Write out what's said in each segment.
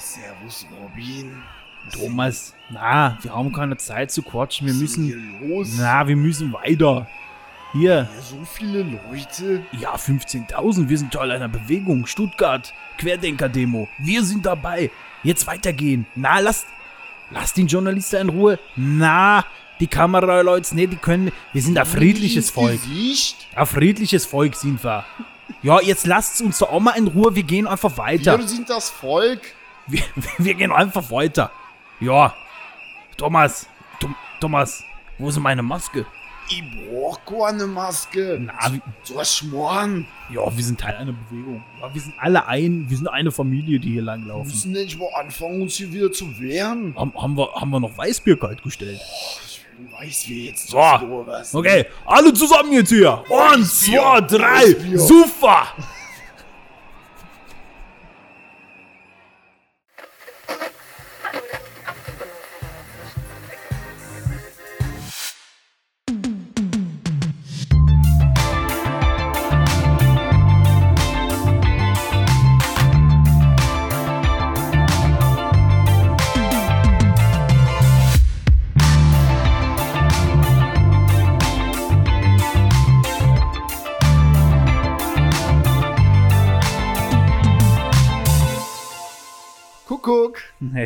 servus, Robin. Thomas, na, wir haben keine Zeit zu quatschen. Wir Was müssen. ist denn hier los? Na, wir müssen weiter. Hier, Ja, so viele Leute. ja, 15.000. Wir sind Teil einer Bewegung. Stuttgart, Querdenker-Demo. Wir sind dabei. Jetzt weitergehen. Na, lass, lass den Journalisten in Ruhe. Na, die Kameraleute, nee, die können. Wir sind ein friedliches Volk. Ein friedliches Volk sind wir. Ja, jetzt lasst uns doch auch mal in Ruhe. Wir gehen einfach weiter. Wir sind das Volk. Wir, wir gehen einfach weiter. Ja. Thomas. Tom, Thomas. Wo ist meine Maske? Ich brauch keine Maske. Na, wie, So was schmoren. ja, wir sind Teil einer Bewegung. Ja, wir sind alle ein. Wir sind eine Familie, die hier Wir langlaufen. müssen nicht mal anfangen, uns hier wieder zu wehren. Haben, haben, wir, haben wir noch Weißbier kalt gestellt? Ich weiß, wie jetzt So. Okay, alle zusammen jetzt hier. Eins, zwei, drei. Super.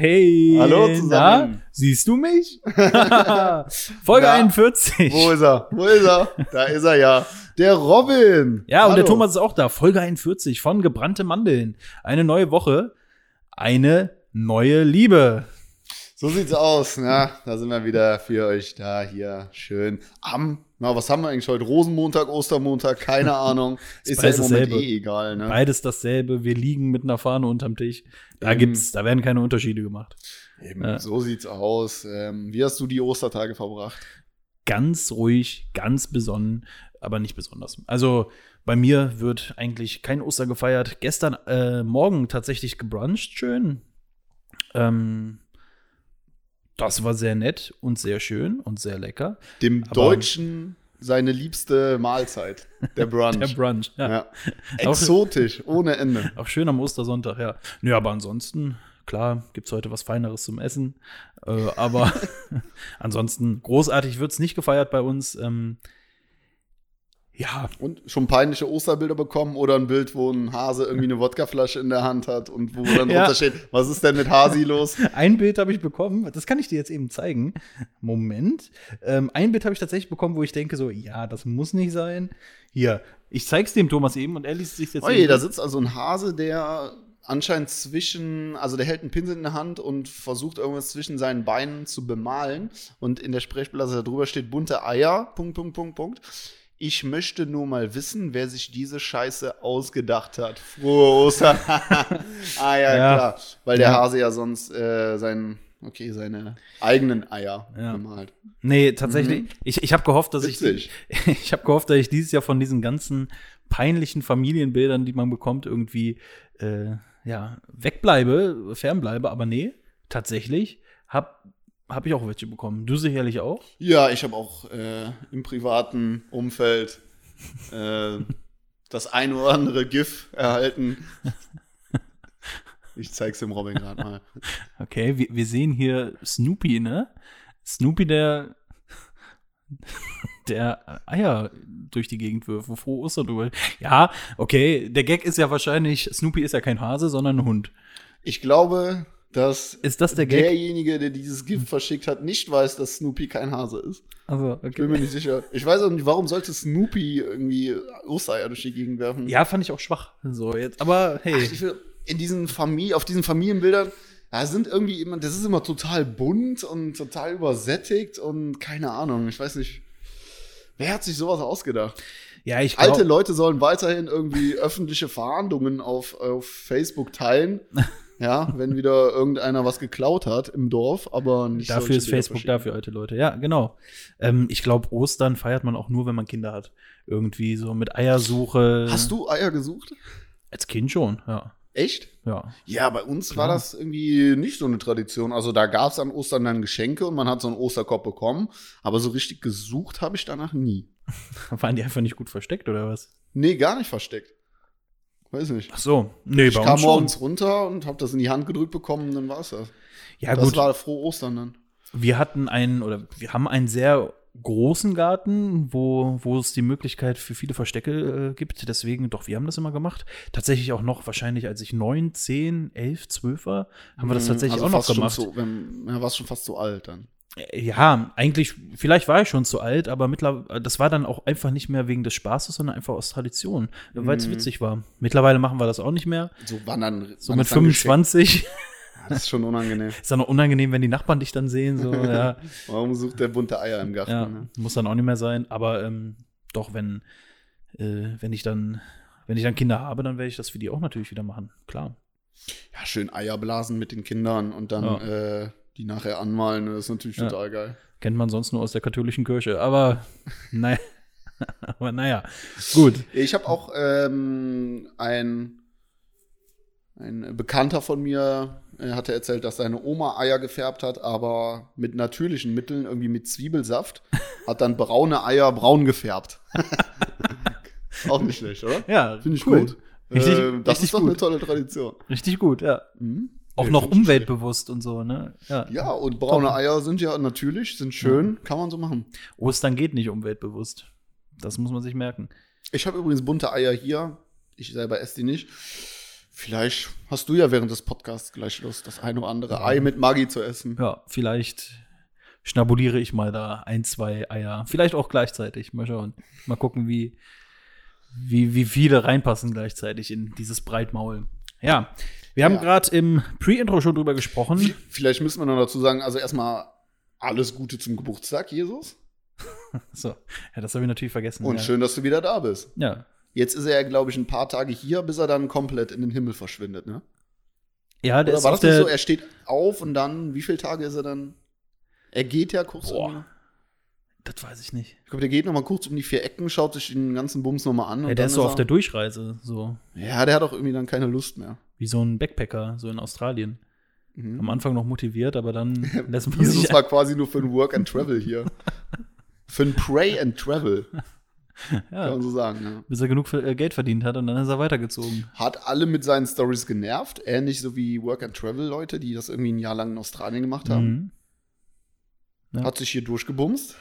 Hey. Hallo Na, zusammen. siehst du mich? Folge Na, 41. Wo ist er? Wo ist er? Da ist er ja. Der Robin. Ja, und der Hallo. Thomas ist auch da. Folge 41 von Gebrannte Mandeln. Eine neue Woche, eine neue Liebe. So sieht's aus. Ja, da sind wir wieder für euch da hier schön am. Na, was haben wir eigentlich heute? Rosenmontag, Ostermontag, keine Ahnung. Ist ja im Moment dasselbe. eh egal, ne? Beides dasselbe. Wir liegen mit einer Fahne unterm Tisch. Da Eben. gibt's, da werden keine Unterschiede gemacht. Eben, Ja. so sieht's aus. Ähm, wie hast du die Ostertage verbracht? Ganz ruhig, ganz besonnen, aber nicht besonders. Also bei mir wird eigentlich kein Oster gefeiert. Gestern äh, Morgen tatsächlich gebruncht, schön. Ähm, das war sehr nett und sehr schön und sehr lecker. Dem Aber- Deutschen seine liebste Mahlzeit, der Brunch. Der Brunch, ja. ja. Exotisch, ohne Ende. Auch schön am Ostersonntag, ja. Nö, aber ansonsten, klar, gibt's heute was Feineres zum Essen. Äh, aber ansonsten, großartig wird's nicht gefeiert bei uns. Ähm, ja, Und schon peinliche Osterbilder bekommen oder ein Bild, wo ein Hase irgendwie eine Wodkaflasche in der Hand hat und wo dann Ja. drunter steht, was ist denn mit Hasi los? ein Bild habe ich bekommen, das kann ich dir jetzt eben zeigen. Moment. Ähm, ein Bild habe ich tatsächlich bekommen, wo ich denke so, ja, das muss nicht sein. Hier, ich zeig's dem Thomas eben und er liest sich jetzt Oje, da sitzt also ein Hase, der anscheinend zwischen, also der hält einen Pinsel in der Hand und versucht irgendwas zwischen seinen Beinen zu bemalen. Und in der Sprechblase darüber steht bunte Eier, Punkt, Punkt, Punkt, Punkt. Ich möchte nur mal wissen, wer sich diese Scheiße ausgedacht hat. Frohe Ostern. ah ja, Ja. klar. Weil der Ja. Hase ja sonst äh, sein, okay, seine eigenen Eier Ja. bemalt. Nee, tatsächlich. Mhm. Ich, ich habe gehofft, dass Witzig. ich. Ich habe gehofft, dass ich dieses Jahr von diesen ganzen peinlichen Familienbildern, die man bekommt, irgendwie äh, ja, wegbleibe, fernbleibe, aber nee, tatsächlich habe hab ich auch welche bekommen. Du sicherlich auch. Ja, ich habe auch äh, im privaten Umfeld äh, das ein oder andere GIF erhalten. Ich zeig's dem Robin gerade mal. Okay, wir, wir sehen hier Snoopy, ne? Snoopy, der der Eier durch die Gegend wirft, wo frohe Ostern drüber. Ja, okay, der Gag ist ja wahrscheinlich, Snoopy ist ja kein Hase, sondern ein Hund. Ich glaube, dass Ist das der derjenige, der dieses GIF verschickt hat, nicht weiß, dass Snoopy kein Hase ist. Also, Ich bin mir nicht sicher. Ich weiß auch nicht, warum sollte Snoopy irgendwie Ostereier durch die Gegend werfen? Ja, fand ich auch schwach. So jetzt, aber hey, Ach, will, in diesen Familie, auf diesen Familienbildern, da sind irgendwie immer, das ist immer total bunt und total übersättigt und keine Ahnung, ich weiß nicht. Wer hat sich sowas ausgedacht? ja, ich glaub, Alte Leute sollen weiterhin irgendwie öffentliche Verhandlungen auf, auf Facebook teilen. Ja, wenn wieder irgendeiner was geklaut hat im Dorf, aber nicht dafür ist Facebook dafür alte Leute. Ja, genau. Ähm, ich glaube, Ostern feiert man auch nur, wenn man Kinder hat. Irgendwie so mit Eiersuche. Hast du Eier gesucht? als Kind schon? Ja, Echt? ja. Ja, bei uns Klar. war das irgendwie nicht so eine Tradition. Also da gab es an Ostern dann Geschenke und man hat so einen Osterkorb bekommen. Aber so richtig gesucht habe ich danach nie. Waren die einfach nicht gut versteckt oder was? Nee, gar nicht versteckt. Weiß nicht. Ach so. Nee, Ich kam morgens runter und habe das in die Hand gedrückt bekommen, dann war es das. Ja, das gut. war frohe Ostern dann. wir hatten einen, oder wir haben einen sehr großen Garten, wo, wo es die Möglichkeit für viele Verstecke äh, gibt. Deswegen, doch, wir haben das immer gemacht. Tatsächlich auch noch, wahrscheinlich als ich neun, zehn, elf, zwölf war, haben wir das tatsächlich Also auch noch gemacht. So, wenn, ja, warst schon fast so alt dann. Äh, Ja, eigentlich, vielleicht war ich schon zu alt, aber mittlerweile, das war dann auch einfach nicht mehr wegen des Spaßes, sondern einfach aus Tradition, weil es Mhm. witzig war. Mittlerweile machen wir das auch nicht mehr. So wandern. So mit 25 Das ist schon unangenehm. ist dann noch unangenehm, wenn die Nachbarn dich dann sehen. So, ja, Warum sucht der bunte Eier im Garten? ja, Ne? muss dann auch nicht mehr sein. Aber ähm, doch, wenn, äh, wenn ich dann, wenn ich dann Kinder habe, dann werde ich das für die auch natürlich wieder machen. Klar. Ja, schön Eier blasen mit den Kindern und dann Ja. äh, die nachher anmalen. Das ist natürlich Ja. total geil. Kennt man sonst nur aus der katholischen Kirche. Aber naja. aber naja. Gut. Ich habe auch ähm, ein, ein Bekannter von mir, äh, hatte erzählt, dass seine Oma Eier gefärbt hat, aber mit natürlichen Mitteln, irgendwie mit Zwiebelsaft, hat dann braune Eier braun gefärbt. auch nicht schlecht, oder? Ja, Finde ich cool. gut. Richtig- äh, das richtig ist doch gut. eine tolle Tradition. Richtig gut, ja. Mhm. Auch Nee, noch umweltbewusst und so, ne? Ja. Ja, und braune Eier sind ja natürlich, sind schön, kann man so machen. Ostern geht nicht umweltbewusst. Das muss man sich merken. Ich habe übrigens bunte Eier hier. Ich selber esse die nicht. Vielleicht hast du ja während des Podcasts gleich Lust, das eine oder andere Ei mit Maggi zu essen. Ja, vielleicht schnabuliere ich mal da ein, zwei Eier. Vielleicht auch gleichzeitig. Mal schauen. Mal gucken, wie, wie, wie viele reinpassen gleichzeitig in dieses Breitmaul. Ja, wir haben Ja. gerade im Pre-Intro schon drüber gesprochen. Vielleicht müssen wir noch dazu sagen, also erstmal alles Gute zum Geburtstag, Jesus. So, ja, das habe ich natürlich vergessen. Und ja. schön, dass du wieder da bist. Ja. Jetzt ist er ja, glaube ich, ein paar Tage hier, bis er dann komplett in den Himmel verschwindet, ne? Ja, der Oder ist war das nicht so? Er steht auf und dann, wie viele Tage ist er dann? Er geht ja kurz Boah. um. das weiß ich nicht. Ich glaube, der geht noch mal kurz um die vier Ecken, schaut sich den ganzen Bums noch mal an. Ja, der ist so auf er- der Durchreise, so Ja, der hat auch irgendwie dann keine Lust mehr. Wie so ein Backpacker, so in Australien. Mhm. Am Anfang noch motiviert, aber dann lässt man Jesus sich war quasi nur für ein Work and Travel hier. für ein Pray and Travel, kann ja, man so sagen. Ja. bis er genug äh, Geld verdient hat und dann ist er weitergezogen. Hat alle mit seinen Stories genervt, ähnlich so wie Work and Travel Leute, die das irgendwie ein Jahr lang in Australien gemacht haben. Mhm. Ja. Hat sich hier durchgebumst,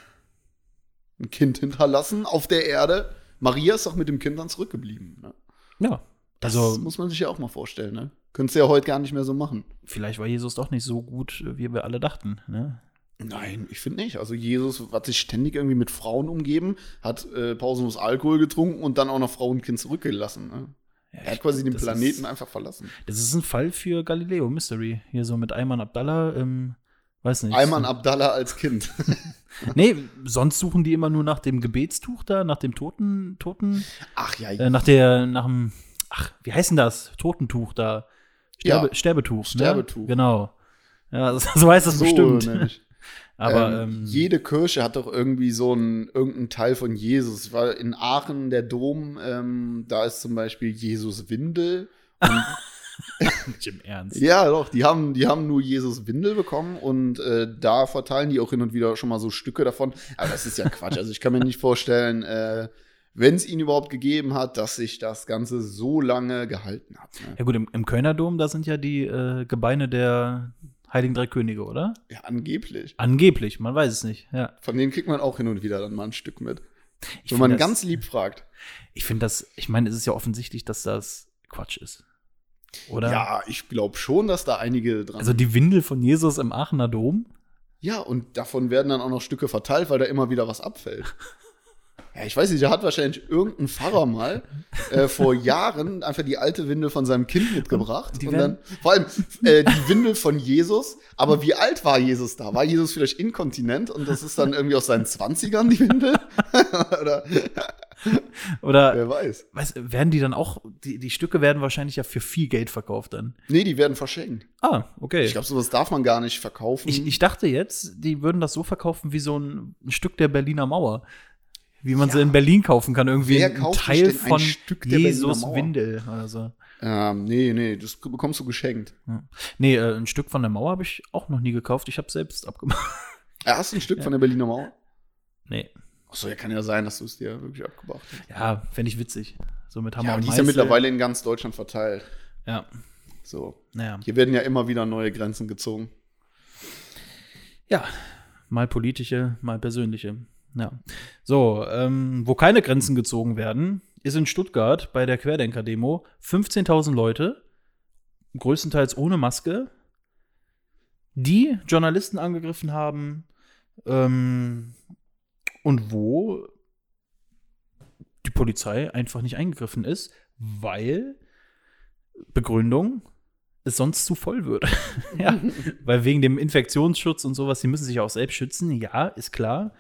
ein Kind hinterlassen auf der Erde. Maria ist doch mit dem Kind dann zurückgeblieben. Ne? Ja, Das also muss man sich ja auch mal vorstellen. Ne? Könntest du ja heute gar nicht mehr so machen. vielleicht war Jesus doch nicht so gut, wie wir alle dachten. Ne? Nein, ich finde nicht. Also Jesus hat sich ständig irgendwie mit Frauen umgeben, hat äh, pausenlos Alkohol getrunken und dann auch noch Frau und Kind zurückgelassen. Ne? Ja, Er hat quasi den Planeten Ist, einfach verlassen. das ist ein Fall für Galileo Mystery. Hier so mit Ayman Abdallah, ähm, weiß nicht. Ayman Abdallah als Kind. Nee, sonst suchen die immer nur nach dem Gebetstuch da, nach dem Toten, Toten, Ach ja, äh, nach der, nach dem, ach, wie heißt denn das? Totentuch da. Sterbe, Ja, Sterbetuch. Sterbetuch. Ne? Genau. Ja, so, heißt das so bestimmt. nämlich. Aber ähm, ähm, jede Kirche hat doch irgendwie so einen irgendeinen Teil von Jesus. War in Aachen, der Dom, ähm, da ist zum Beispiel Jesus Windel. Nicht im Ernst. Ja, doch, die haben, die haben nur Jesus Windel bekommen und äh, da verteilen die auch hin und wieder schon mal so Stücke davon. Aber das ist ja Quatsch. Also ich kann mir nicht vorstellen, äh, wenn es ihn überhaupt gegeben hat, dass sich das Ganze so lange gehalten hat. Ne? Ja gut, im, im Kölner Dom, da sind ja die äh, Gebeine der Heiligen Drei Könige, oder? Ja, angeblich. Angeblich, man weiß es nicht. Ja. Von denen kriegt man auch hin und wieder dann mal ein Stück mit. Ich Wenn man das- ganz lieb fragt. Ich finde das, ich meine, es ist ja offensichtlich, dass das Quatsch ist. Oder? Ja, ich glaube schon, dass da einige dran Also die Windel von Jesus im Aachener Dom? Ja, und davon werden dann auch noch Stücke verteilt, weil da immer wieder was abfällt. Ja, ich weiß nicht, da hat wahrscheinlich irgendein Pfarrer mal äh, vor Jahren einfach die alte Windel von seinem Kind mitgebracht. Und werden- dann, vor allem äh, die Windel von Jesus. Aber wie alt war Jesus da? War Jesus vielleicht inkontinent und das ist dann irgendwie aus seinen 20ern die Windel? Oder Oder wer weiß. weiß, werden die dann auch, die, die Stücke werden wahrscheinlich ja für viel Geld verkauft dann. Nee, die werden verschenkt. Ah, okay. Ich glaube, sowas darf man gar nicht verkaufen. Ich, ich dachte jetzt, die würden das so verkaufen wie so ein, ein Stück der Berliner Mauer. Wie man sie Ja. in Berlin kaufen kann. Irgendwie Wer ein Teil ein von Berliner Jesus? Windel oder so. ähm, nee, nee, das bekommst du geschenkt. Nee, äh, ein Stück von der Mauer habe ich auch noch nie gekauft. Ich habe selbst abgemacht. Äh, Hast du ein Stück von der Berliner Mauer? Nee. Achso, ja, kann ja sein, dass du es dir wirklich abgebracht hast. Ja, fände ich witzig. So mit Hammer Ja, und die ist ja mittlerweile in ganz Deutschland verteilt. Ja, So. naja. Hier werden ja immer wieder neue Grenzen gezogen. Ja, mal politische, mal persönliche. Ja. So, ähm, wo keine Grenzen gezogen werden, ist in Stuttgart bei der Querdenker-Demo 15.000 Leute, größtenteils ohne Maske, die Journalisten angegriffen haben ähm, und wo die Polizei einfach nicht eingegriffen ist, weil Begründung es sonst zu voll würde. ja, weil wegen dem Infektionsschutz und sowas, die müssen sich auch selbst schützen, ja, ist klar.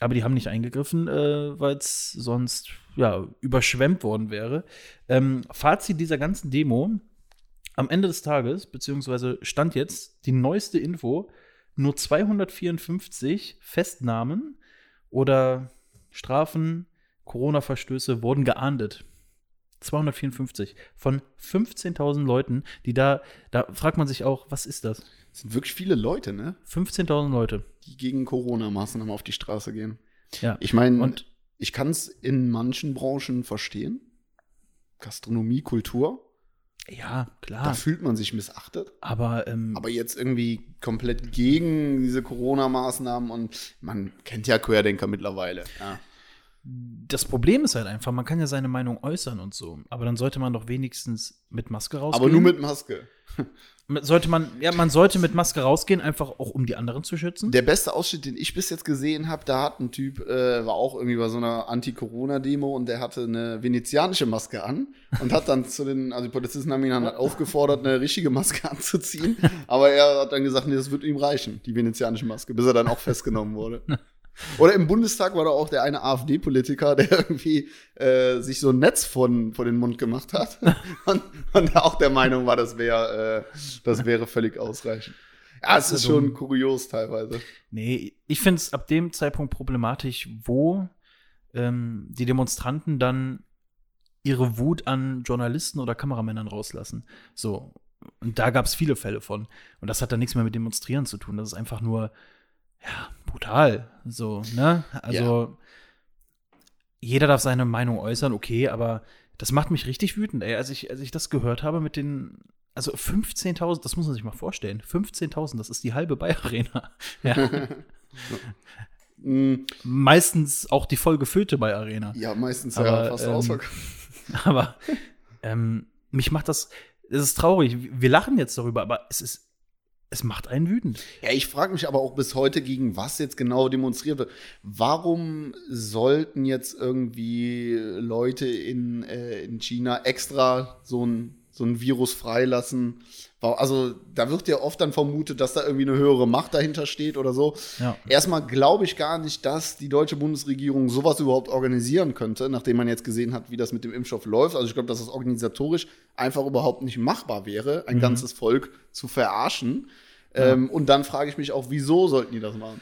Aber die haben nicht eingegriffen, äh, weil es sonst ja, überschwemmt worden wäre. Ähm, Fazit dieser ganzen Demo: Am Ende des Tages, beziehungsweise stand jetzt die neueste Info, nur 254 Festnahmen oder Strafen, Corona-Verstöße wurden geahndet. 254 von 15.000 Leuten, die da, da fragt man sich auch, was ist das? Es sind wirklich viele Leute, ne? 15.000 Leute. Die gegen Corona-Maßnahmen auf die Straße gehen. Ja. Ich meine, ich kann es in manchen Branchen verstehen. Gastronomie, Kultur. Ja, Da klar. fühlt man sich missachtet. Aber, ähm, Aber jetzt irgendwie komplett gegen diese Corona-Maßnahmen und man kennt ja Querdenker mittlerweile. Ja. Das Problem ist halt einfach, man kann ja seine Meinung äußern und so. Aber dann sollte man doch wenigstens mit Maske rausgehen. Aber nur mit Maske. Sollte man, ja, man sollte mit Maske rausgehen, einfach auch um die anderen zu schützen. Der beste Ausschnitt, den ich bis jetzt gesehen habe, da hat ein Typ, äh, war auch irgendwie bei so einer Anti-Corona-Demo und der hatte eine venezianische Maske an und hat dann zu den, also die Polizisten haben ihn dann aufgefordert, eine richtige Maske anzuziehen. Aber er hat dann gesagt, nee, das wird ihm reichen, die venezianische Maske, bis er dann auch festgenommen wurde. Oder im Bundestag war da auch der eine AfD-Politiker, der irgendwie äh, sich so ein Netz von, vor den Mund gemacht hat und, und auch der Meinung war, das wäre äh, das wäre völlig ausreichend. Ja, es ist Also- schon kurios teilweise. Nee, ich finde es ab dem Zeitpunkt problematisch, wo ähm, die Demonstranten dann ihre Wut an Journalisten oder Kameramännern rauslassen. So. Und da gab es viele Fälle von. Und das hat dann nichts mehr mit Demonstrieren zu tun. Das ist einfach nur, ja, brutal. So, ne? Also, jeder darf seine Meinung äußern, okay, aber das macht mich richtig wütend, ey. Als ich, als ich das gehört habe mit den, also 15.000, das muss man sich mal vorstellen. 15.000, das ist die halbe Bayer Arena. Ja. Mm, Meistens auch die voll gefüllte Bayer Arena. Ja, meistens Aber, ja fast ähm, ausverkauft. Aber ähm, mich macht das, es ist traurig. Wir lachen jetzt darüber, aber es ist, es macht einen wütend. Ja, ich frage mich aber auch bis heute, gegen was jetzt genau demonstriert wird. Warum sollten jetzt irgendwie Leute in, äh, in China extra so ein, so ein Virus freilassen? Also, da wird ja oft dann vermutet, dass da irgendwie eine höhere Macht dahinter steht oder so. Ja. Erstmal glaube ich gar nicht, dass die deutsche Bundesregierung sowas überhaupt organisieren könnte, nachdem man jetzt gesehen hat, wie das mit dem Impfstoff läuft. Also ich glaube, dass das organisatorisch einfach überhaupt nicht machbar wäre, ein ganzes Volk zu verarschen. Ähm, und dann frage ich mich auch, wieso sollten die das machen?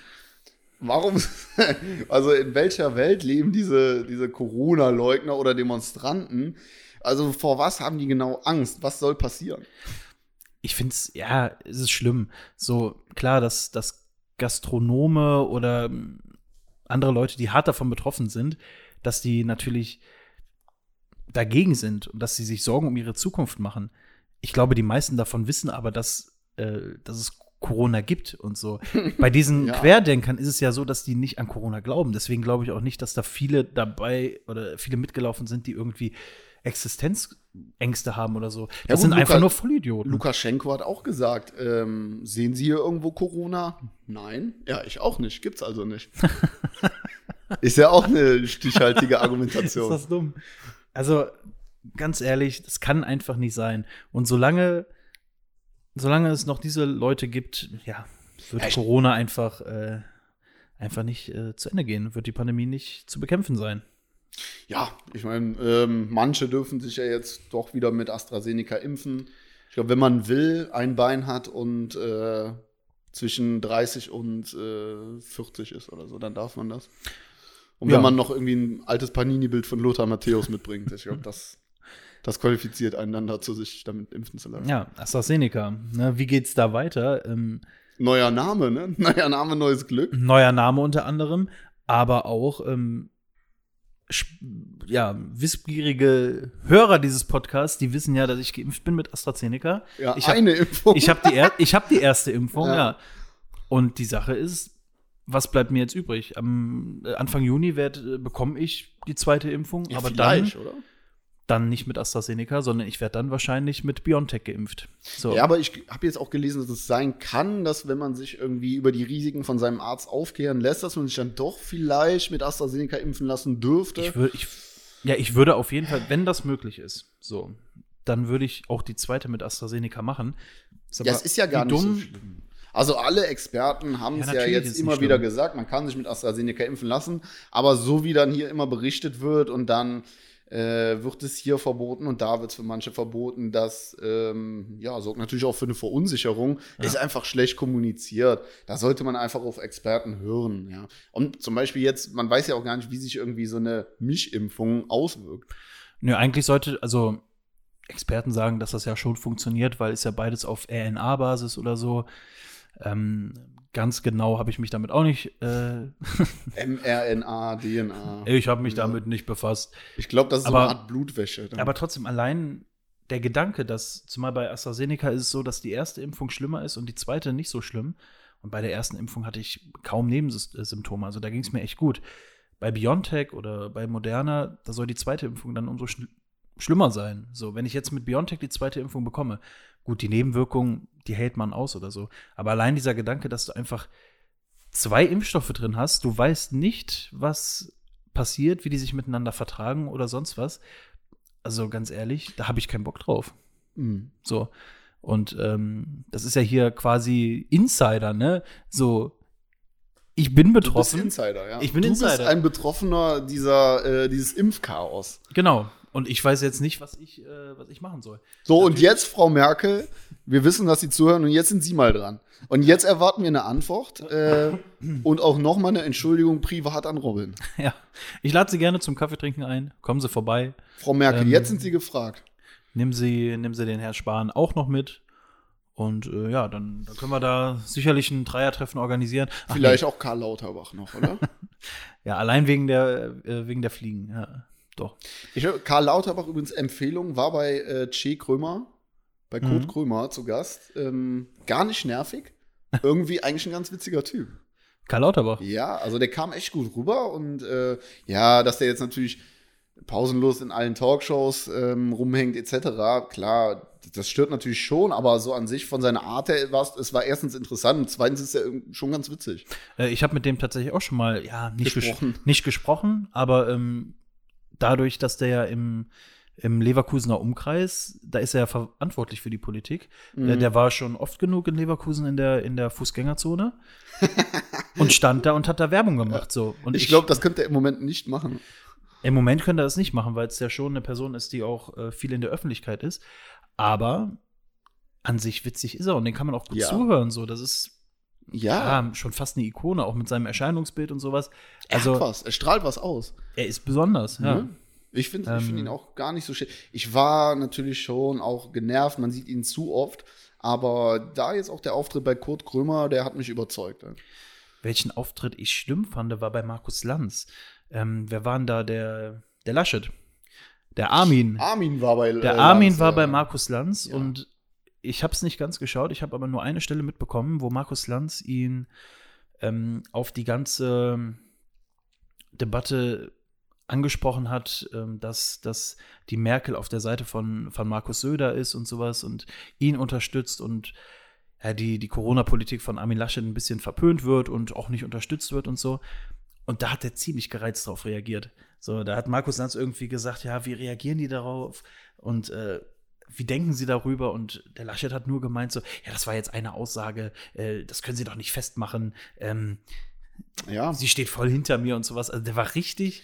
Warum? also in welcher Welt leben diese, diese Corona-Leugner oder Demonstranten? Also vor was haben die genau Angst? Was soll passieren? Ich finde es, ja, es ist schlimm. So, klar, dass, dass Gastronome oder ähm, andere Leute, die hart davon betroffen sind, dass die natürlich dagegen sind und dass sie sich Sorgen um ihre Zukunft machen. Ich glaube, die meisten davon wissen aber, dass, äh, dass es Corona gibt und so. Bei diesen Ja. Querdenkern ist es ja so, dass die nicht an Corona glauben. Deswegen glaube ich auch nicht, dass da viele dabei oder viele mitgelaufen sind, die irgendwie Existenzängste haben oder so. Das Ja, sind einfach Luca- nur Vollidioten. Lukaschenko hat auch gesagt, ähm, sehen Sie hier irgendwo Corona? Nein. Ja, ich auch nicht. Gibt's also nicht. Ist ja auch eine stichhaltige Ist Argumentation. das dumm? Also, ganz ehrlich, das kann einfach nicht sein. Und solange, solange es noch diese Leute gibt, ja, wird ich- Corona einfach, äh, einfach nicht äh, zu Ende gehen, wird die Pandemie nicht zu bekämpfen sein. Ja, ich meine, ähm, manche dürfen sich ja jetzt doch wieder mit AstraZeneca impfen. Ich glaube, wenn man will, ein Bein hat und äh, zwischen 30 und äh, 40 ist oder so, dann darf man das. Und wenn Ja. man noch irgendwie ein altes Panini-Bild von Lothar Matthäus mitbringt, ich glaube, das, das qualifiziert einen dann dazu, sich damit impfen zu lassen. Ja, AstraZeneca. Ne, wie geht's da weiter? Ähm, Neuer Name, ne? Neuer Name, neues Glück. neuer Name unter anderem. aber auch ähm, ja, wissbegierige Hörer dieses Podcasts, die wissen ja, dass ich geimpft bin mit AstraZeneca. Ja, ich hab, eine Impfung. Ich habe die, er ich hab die erste Impfung, ja. Ja. Und die Sache ist, was bleibt mir jetzt übrig? Am äh, Anfang Juni äh, bekomme ich die zweite Impfung, ja, aber dann, oder? Dann nicht mit AstraZeneca, sondern ich werde dann wahrscheinlich mit BioNTech geimpft. So. Ja, aber ich habe jetzt auch gelesen, dass es sein kann, dass wenn man sich irgendwie über die Risiken von seinem Arzt aufklären lässt, dass man sich dann doch vielleicht mit AstraZeneca impfen lassen dürfte. Ich würde, ich, ja, ich würde auf jeden Fall, wenn das möglich ist, so, dann würde ich auch die zweite mit AstraZeneca machen. ja, es ist ja gar nicht dumm- so schlimm. Also alle Experten haben Ja, es ja, ist jetzt immer wieder schlimm. gesagt, man kann sich mit AstraZeneca impfen lassen, aber so wie dann hier immer berichtet wird und dann äh, wird es hier verboten und da wird es für manche verboten, das ähm, ja, sorgt natürlich auch für eine Verunsicherung, ist einfach schlecht kommuniziert. Da sollte man einfach auf Experten hören. Ja. Und zum Beispiel jetzt, man weiß ja auch gar nicht, wie sich irgendwie so eine Mischimpfung auswirkt. Nö, eigentlich sollte, also Experten sagen, dass das ja schon funktioniert, weil es ja beides auf RNA-Basis oder so. Ähm, ganz genau habe ich mich damit auch nicht. Äh, mRNA, DNA. ich habe mich damit nicht befasst. Ich glaube, das ist Aber- so eine Art Blutwäsche. dann. Aber trotzdem allein der Gedanke, dass zumal bei AstraZeneca ist es so, dass die erste Impfung schlimmer ist und die zweite nicht so schlimm. Und bei der ersten Impfung hatte ich kaum Nebensymptome. Also da ging es mir echt gut. Bei BioNTech oder bei Moderna, da soll die zweite Impfung dann umso schl schlimmer sein. So, wenn ich jetzt mit BioNTech die zweite Impfung bekomme, gut, die Nebenwirkungen, die hält man aus oder so. Aber allein dieser Gedanke, dass du einfach zwei Impfstoffe drin hast, du weißt nicht, was passiert, wie die sich miteinander vertragen oder sonst was. Also ganz ehrlich, da habe ich keinen Bock drauf. Mhm. So. Und ähm, das ist ja hier quasi Insider, ne? So, ich bin Du bist betroffen. Insider, ja. Ich bin du bist Insider. ein Betroffener dieser, äh, dieses Impfchaos. Genau. Und ich weiß jetzt nicht, was ich, äh, was ich machen soll. So, und Natürlich. jetzt, Frau Merkel, wir wissen, dass Sie zuhören und jetzt sind Sie mal dran. Und jetzt erwarten wir eine Antwort äh, und auch nochmal eine Entschuldigung privat an Robin. Ja. Ich lade Sie gerne zum Kaffeetrinken ein. Kommen Sie vorbei. Frau Merkel, Ähm, jetzt sind Sie gefragt. Nehmen Sie, nehmen Sie den Herrn Spahn auch noch mit. Und äh, ja, dann, dann können wir da sicherlich ein Dreiertreffen organisieren. Ach, Vielleicht auch Karl Lauterbach noch, oder? Nee. Ja, allein wegen der, äh, wegen der Fliegen. Ja, doch. ich, Karl Lauterbach übrigens Empfehlung, war bei äh, Che Krömer, bei Kurt Mhm. Krömer zu Gast. Ähm, gar nicht nervig. Irgendwie eigentlich ein ganz witziger Typ. Karl Lauterbach. Ja, also der kam echt gut rüber und äh, ja, dass der jetzt natürlich pausenlos in allen Talkshows ähm, rumhängt etc. Klar, das stört natürlich schon, aber so an sich von seiner Art her war es war erstens interessant und zweitens ist er schon ganz witzig. Äh, ich habe mit dem tatsächlich auch schon mal, ja, nicht gesprochen, Gesprochen. nicht gesprochen aber ähm, dadurch, dass der ja im, im Leverkusener Umkreis, da ist er ja verantwortlich für die Politik. Mhm. Äh, der war schon oft genug in Leverkusen in der, in der Fußgängerzone und stand da und hat da Werbung gemacht. So. Und Ich glaube, das könnte er im Moment nicht machen. Im Moment könnte er das nicht machen, weil es ja schon eine Person ist, die auch äh, viel in der Öffentlichkeit ist. Aber an sich witzig ist er und den kann man auch gut Ja. zuhören. So, das ist Ja, ja, schon fast eine Ikone, auch mit seinem Erscheinungsbild und sowas. er Also hat was, er strahlt was aus. er ist besonders, ja. Ne? Ich finde ich find Ähm. ihn auch gar nicht so schön. Ich war natürlich schon auch genervt, man sieht ihn zu oft, aber da jetzt auch der Auftritt bei Kurt Krömer, der hat mich überzeugt. ja. Welchen Auftritt ich schlimm fand, war bei Markus Lanz. Ähm, wer war denn da? Der, der Laschet. Der Armin. Armin war bei Der äh, Armin Lanz, war ja. bei Markus Lanz Ja. und ich habe es nicht ganz geschaut. Ich habe aber nur eine Stelle mitbekommen, wo Markus Lanz ihn ähm, auf die ganze Debatte angesprochen hat, ähm, dass, dass die Merkel auf der Seite von, von Markus Söder ist und sowas und ihn unterstützt und ja, die, die Corona-Politik von Armin Laschet ein bisschen verpönt wird und auch nicht unterstützt wird und so. Und da hat er ziemlich gereizt darauf reagiert. So, da hat Markus Lanz irgendwie gesagt, ja, wie reagieren die darauf? Und äh, wie denken sie darüber? Und der Laschet hat nur gemeint so, ja, das war jetzt eine Aussage, äh, das können sie doch nicht festmachen. Ähm, Ja, sie steht voll hinter mir und sowas. Also der war richtig,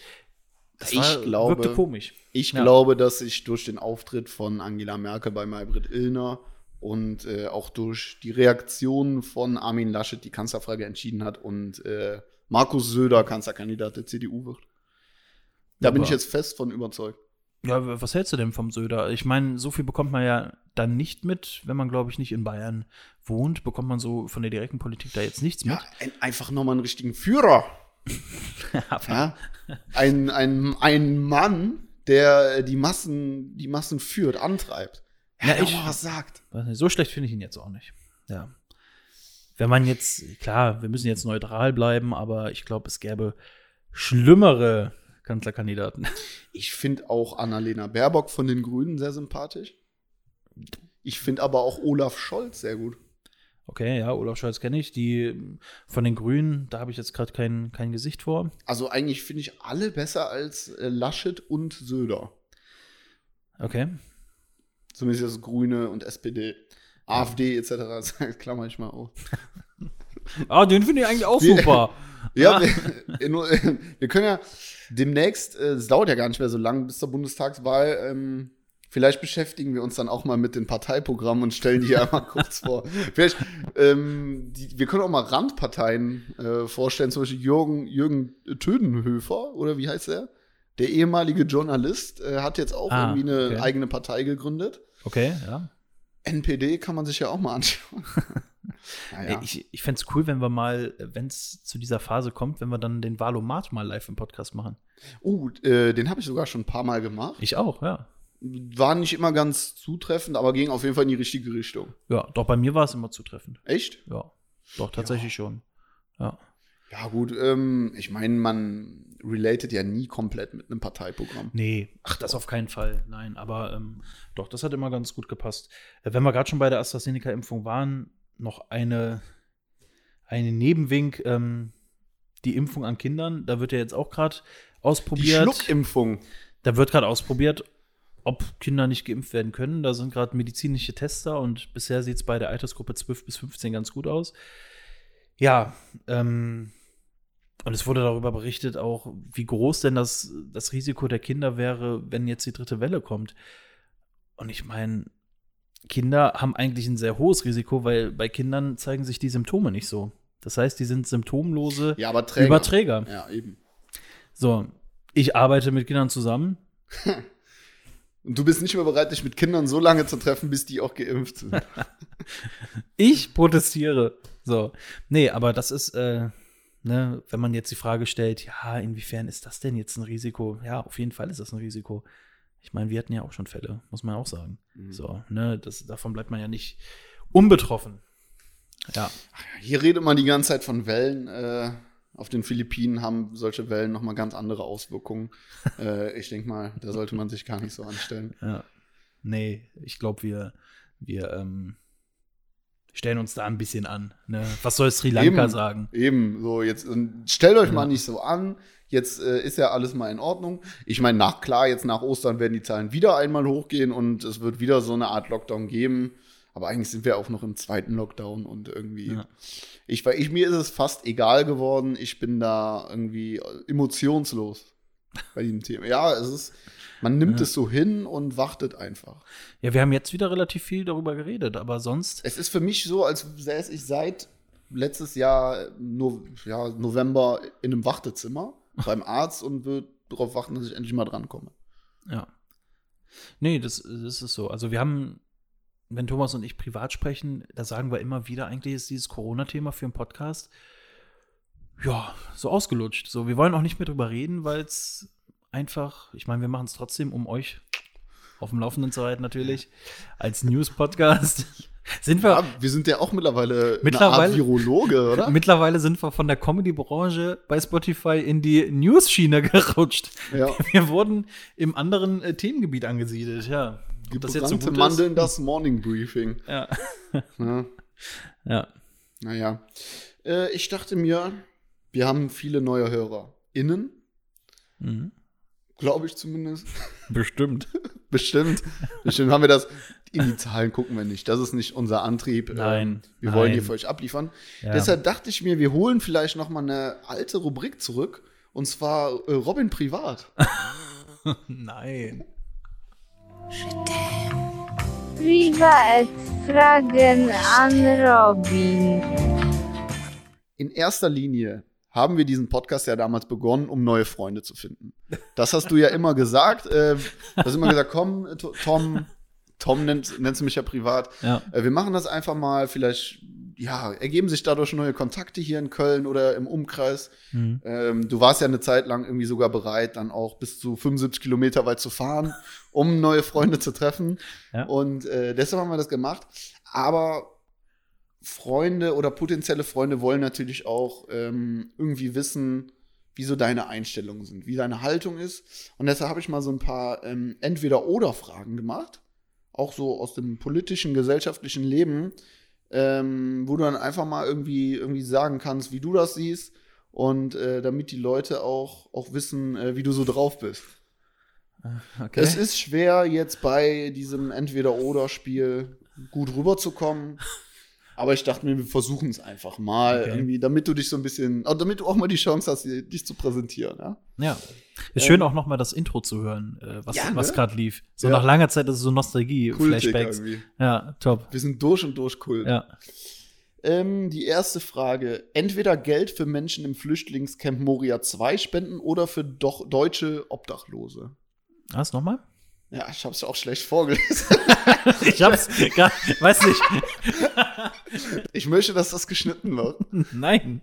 das Ich war, glaube- wirkte komisch. ich Ja. glaube, dass sich durch den Auftritt von Angela Merkel bei Maybrit Illner und äh, auch durch die Reaktion von Armin Laschet die Kanzlerfrage entschieden hat und äh, Markus Söder Kanzlerkandidat der CDU wird. Da bin Aber- ich jetzt fest von überzeugt. Ja, was hältst du denn vom Söder? Ich meine, so viel bekommt man ja dann nicht mit, wenn man, glaube ich, nicht in Bayern wohnt, bekommt man so von der direkten Politik da jetzt nichts mit. Ja, ein, einfach nochmal einen richtigen Führer. ja? Ein, ein, ein Mann, der die Massen, die Massen führt, antreibt. Ja, der ich- auch was sagt. Nicht, So schlecht finde ich ihn jetzt auch nicht. Ja. Wenn man jetzt, klar, wir müssen jetzt neutral bleiben, aber ich glaube, es gäbe schlimmere Kanzlerkandidaten. Ich finde auch Annalena Baerbock von den Grünen sehr sympathisch. Ich finde aber auch Olaf Scholz sehr gut. Okay, ja, Olaf Scholz kenne ich. Die von den Grünen, da habe ich jetzt gerade kein, kein Gesicht vor. Also eigentlich finde ich alle besser als äh, Laschet und Söder. Okay. Zumindest das Grüne und SPD. AfD etc. Das klammer ich mal auf. Ah, den finde ich eigentlich auch super. Ja, wir, nur- wir können ja demnächst, äh, es dauert ja gar nicht mehr so lang bis zur Bundestagswahl, ähm, vielleicht beschäftigen wir uns dann auch mal mit den Parteiprogrammen und stellen die ja mal kurz vor. Vielleicht, ähm, die, wir können auch mal Randparteien äh, vorstellen, zum Beispiel Jürgen, Jürgen Tödenhöfer, oder wie heißt er? Der ehemalige Journalist äh, hat jetzt auch Ah, irgendwie eine okay. eigene Partei gegründet. Okay, ja. NPD kann man sich ja auch mal anschauen. Ey, Ich, ich fände es cool, wenn wir mal, wenn es zu dieser Phase kommt, wenn wir dann den Valomat mal live im Podcast machen. Oh, äh, den habe ich sogar schon ein paar Mal gemacht. Ich auch, ja. War nicht immer ganz zutreffend, aber ging auf jeden Fall in die richtige Richtung. Ja, doch bei mir war es immer zutreffend. Echt? Ja, doch tatsächlich schon. Ja. Ja, gut. Ähm, ich meine, man related ja nie komplett mit einem Parteiprogramm. Nee, ach, das auf keinen Fall. Nein, aber ähm, doch, das hat immer ganz gut gepasst. Äh, wenn wir gerade schon bei der AstraZeneca-Impfung waren, noch eine, eine Nebenwink, ähm, die Impfung an Kindern, da wird ja jetzt auch gerade Die ausprobiert. Schluckimpfung. Da wird gerade ausprobiert, ob Kinder nicht geimpft werden können. Da sind gerade medizinische Tester und bisher sieht es bei der Altersgruppe 12 bis 15 ganz gut aus. Ja, ähm, und es wurde darüber berichtet auch, wie groß denn das, das Risiko der Kinder wäre, wenn jetzt die dritte Welle kommt. Und ich meine, Kinder haben eigentlich ein sehr hohes Risiko, weil bei Kindern zeigen sich die Symptome nicht so. Das heißt, die sind symptomlose Ja, aber Träger. Überträger. Ja, eben. So, ich arbeite mit Kindern zusammen. Und du bist nicht mehr bereit, dich mit Kindern so lange zu treffen, bis die auch geimpft sind. Ich protestiere. So. Nee, aber das ist, äh, ne, wenn man jetzt die Frage stellt, ja, inwiefern ist das denn jetzt ein Risiko? Ja, auf jeden Fall ist das ein Risiko. Ich meine, wir hatten ja auch schon Fälle, muss man auch sagen. So, ne, das, davon bleibt man ja nicht unbetroffen. Ja. Hier redet man die ganze Zeit von Wellen. Äh, auf den Philippinen haben solche Wellen nochmal ganz andere Auswirkungen. äh, ich denke mal, da sollte man sich gar nicht so anstellen. ja. Nee, ich glaube, wir, wir ähm, stellen uns da ein bisschen an. Ne? Was soll Sri Lanka Eben. sagen? Eben, so jetzt stellt euch Ja. mal nicht so an. Jetzt äh, ist ja alles mal in Ordnung. Ich meine, nach klar, jetzt nach Ostern werden die Zahlen wieder einmal hochgehen und es wird wieder so eine Art Lockdown geben. Aber eigentlich sind wir auch noch im zweiten Lockdown und irgendwie. Ja. Ich, weil ich, mir ist es fast egal geworden. Ich bin da irgendwie emotionslos bei diesem Thema. Ja, es ist, man nimmt Ja. es so hin und wartet einfach. Ja, wir haben jetzt wieder relativ viel darüber geredet, aber sonst Es ist für mich so, als säße ich seit letztes Jahr no, ja, November in einem Wartezimmer beim Arzt und würde darauf warten, dass ich endlich mal drankomme. Ja. Nee, das, das ist so. Also wir haben, wenn Thomas und ich privat sprechen, da sagen wir immer wieder, eigentlich ist dieses Corona-Thema für einen Podcast ja, so ausgelutscht. So, wir wollen auch nicht mehr drüber reden, weil es einfach, ich meine, wir machen es trotzdem, um euch auf dem Laufenden zu halten, natürlich, als News-Podcast. Sind wir, Ja, wir sind ja auch mittlerweile, Mittlerweile- Virologe, oder? mittlerweile sind wir von der Comedy-Branche bei Spotify in die News-Schiene gerutscht. ja. Wir wurden im anderen äh, Themengebiet angesiedelt, ja. Ob das jetzt so Gebrannte gut Mandeln, ist? das Morning Briefing. Ja. Ja, ja. naja. Äh, ich dachte mir, wir haben viele neue Hörer. Innen, Mhm. Glaube ich zumindest. Bestimmt. Bestimmt. Bestimmt haben wir das. In die Zahlen gucken wir nicht. Das ist nicht unser Antrieb. Nein, Ähm, Wir wollen nein. hier für euch abliefern. Ja. Deshalb dachte ich mir, wir holen vielleicht noch mal eine alte Rubrik zurück. Und zwar äh, Robin privat. Nein. Privatfragen an Robin. In erster Linie haben wir diesen Podcast ja damals begonnen, um neue Freunde zu finden. Das hast du ja immer gesagt. Äh, du hast immer gesagt, komm, To- Tom, Tom nennt, nennst du mich ja privat. Ja. Äh, wir machen das einfach mal, vielleicht ja, ergeben sich dadurch neue Kontakte hier in Köln oder im Umkreis. Mhm. Ähm, du warst ja eine Zeit lang irgendwie sogar bereit, dann auch bis zu 75 Kilometer weit zu fahren, um neue Freunde zu treffen. Ja. Und äh, deshalb haben wir das gemacht. Aber Freunde oder potenzielle Freunde wollen natürlich auch ähm, irgendwie wissen, wie so deine Einstellungen sind, wie deine Haltung ist. Und deshalb habe ich mal so ein paar ähm, Entweder-Oder-Fragen gemacht. Auch so aus dem politischen, gesellschaftlichen Leben, ähm, wo du dann einfach mal irgendwie, irgendwie sagen kannst, wie du das siehst. Und äh, damit die Leute auch, auch wissen, äh, wie du so drauf bist. Okay. Es ist schwer, jetzt bei diesem Entweder-Oder-Spiel gut rüberzukommen. Aber ich dachte mir, wir versuchen es einfach mal, Okay. irgendwie, damit du dich so ein bisschen, auch damit du auch mal die Chance hast, dich zu präsentieren. Ja? Ja. Ist schön auch noch mal das Intro zu hören, äh, was, Ja, ne? was gerade lief. So Ja. nach langer Zeit ist es so Nostalgie, Kultig Flashbacks. irgendwie. Ja, top. Wir sind durch und durch Kult. Ja. Ähm, die erste Frage: Entweder Geld für Menschen im Flüchtlingscamp Moria 2 spenden oder für doch deutsche Obdachlose. Was nochmal? Ja, ich hab's ja auch schlecht vorgelesen. Ich hab's gar, weiß nicht. Ich möchte, dass das geschnitten wird. Nein.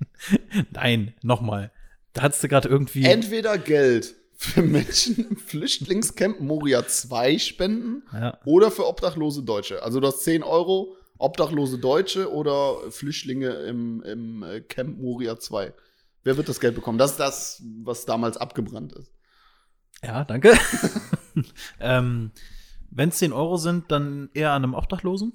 Nein, nochmal. Da hattest du gerade irgendwie. Entweder Geld für Menschen im Flüchtlingscamp Moria 2 spenden ja. oder für obdachlose Deutsche. Also du hast 10 Euro, obdachlose Deutsche oder Flüchtlinge im, im äh, Camp Moria 2. Wer wird das Geld bekommen? Das ist das, was damals abgebrannt ist. ja, danke. ähm, Wenn es 10 Euro sind, dann eher an einem Obdachlosen?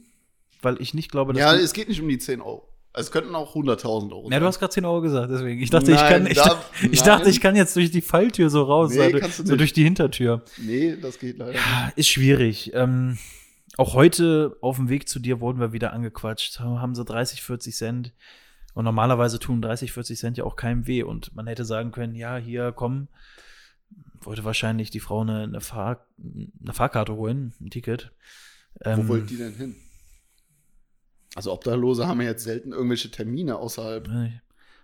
Weil ich nicht glaube, dass. Ja, es geht nicht um die 10 Euro. Es könnten auch 100.000 Euro ja, du hast gerade 10 Euro gesagt, deswegen. Ich dachte, ich Nein, kann. Ich, da- ich dachte, ich kann jetzt durch die Falltür so raus, Nee, also, so nicht. durch die Hintertür. Nee, das geht leider nicht. Ja, ist schwierig. Ähm, auch heute auf dem Weg zu dir wurden wir wieder angequatscht. Haben sie 30, 40 Cent. Und normalerweise tun 30, 40 Cent ja auch keinem weh. Und man hätte sagen können, ja, hier, komm. Wollte wahrscheinlich die Frau eine, eine, Fahr eine Fahrkarte holen, ein Ticket. Wo Ähm, wollt die denn hin? Also Obdachlose haben ja jetzt selten irgendwelche Termine außerhalb.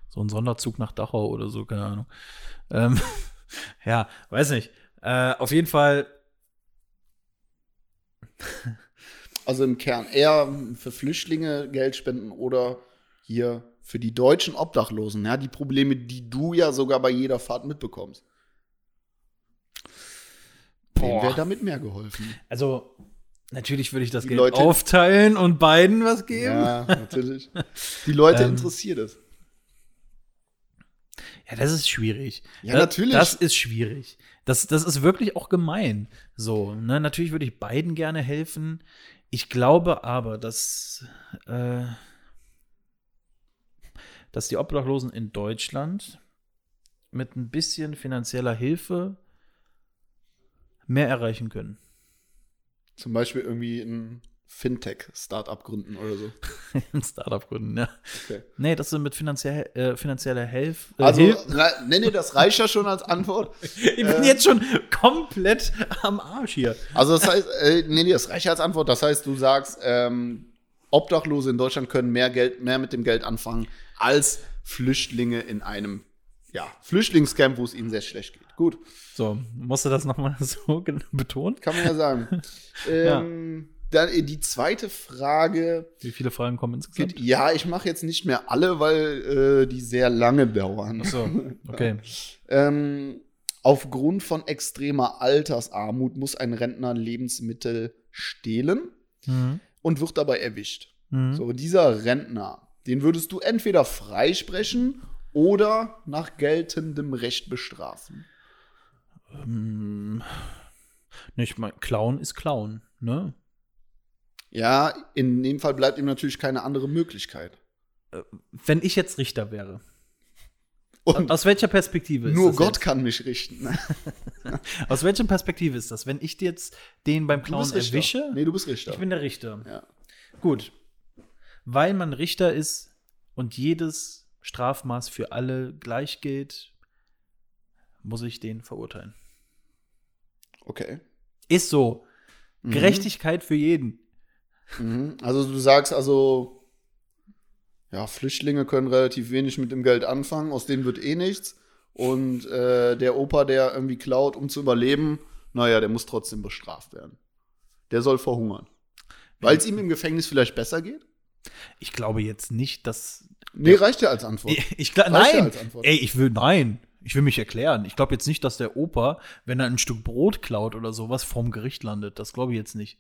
So ein Sonderzug nach Dachau oder so, keine Ahnung. Ähm, ja, weiß nicht. Äh, auf jeden Fall, Also im Kern eher für Flüchtlinge Geld spenden oder hier für die deutschen Obdachlosen. Ja, die Probleme, die du ja sogar bei jeder Fahrt mitbekommst. Wem wäre damit mehr geholfen? also natürlich würde ich das Die Geld Leute- aufteilen und beiden was geben. Ja, natürlich. Die Leute Ähm, interessiert es. Ja, das ist schwierig. Ja, das, natürlich. Das ist schwierig. Das, das ist wirklich auch gemein. So, ne? Natürlich würde ich beiden gerne helfen. Ich glaube aber, dass, äh, dass die Obdachlosen in Deutschland mit ein bisschen finanzieller Hilfe mehr erreichen können. Zum Beispiel irgendwie ein Fintech-Startup gründen oder so. Ein Startup gründen, ja. Okay. Nee, das ist mit finanziell, äh, finanzieller Hilfe. Äh, Also, nee, das reicht ja schon als Antwort. ich bin äh, jetzt schon komplett am Arsch hier. Also das heißt, äh, nee, nee, das reicht ja als Antwort. Das heißt, du sagst, ähm, Obdachlose in Deutschland können mehr Geld, mehr mit dem Geld anfangen als Flüchtlinge in einem ja, Flüchtlingscamp, wo es ihnen sehr schlecht geht. Gut, So, musst du das nochmal so betonen? kann man ja sagen. ähm, Dann äh, die zweite Frage. Wie viele Fragen kommen insgesamt? Geht, ja, ich mache jetzt nicht mehr alle, weil äh, die sehr lange dauern. So, okay. Ähm, aufgrund von extremer Altersarmut muss ein Rentner Lebensmittel stehlen Mhm. und wird dabei erwischt. Mhm. So, dieser Rentner, den würdest du entweder freisprechen oder nach geltendem Recht bestrafen. Ähm, ich mein, Clown ist Clown, ne? Ja, in dem Fall bleibt ihm natürlich keine andere Möglichkeit. Wenn ich jetzt Richter wäre, Und aus welcher Perspektive ist nur Gott jetzt? kann mich richten. Aus welcher Perspektive ist das? Wenn ich jetzt den beim Clown erwische, Nee, du bist Richter. ich bin der Richter. ja. Gut. Weil man Richter ist und jedes Strafmaß für alle gleich gilt, muss ich den verurteilen. Okay. Ist so. Mhm. Gerechtigkeit für jeden. Mhm. Also du sagst also, ja, Flüchtlinge können relativ wenig mit dem Geld anfangen, aus denen wird eh nichts. Und äh, der Opa, der irgendwie klaut, um zu überleben, naja, der muss trotzdem bestraft werden. Der soll verhungern. Weil es ihm im Gefängnis vielleicht besser geht? Ich glaube jetzt nicht, dass. Nee, reicht ja als Antwort. Ich, ich, gla- Reicht ja nein, als Antwort. ey, ich will, nein. Ich will mich erklären. Ich glaube jetzt nicht, dass der Opa, wenn er ein Stück Brot klaut oder sowas, vorm Gericht landet. Das glaube ich jetzt nicht.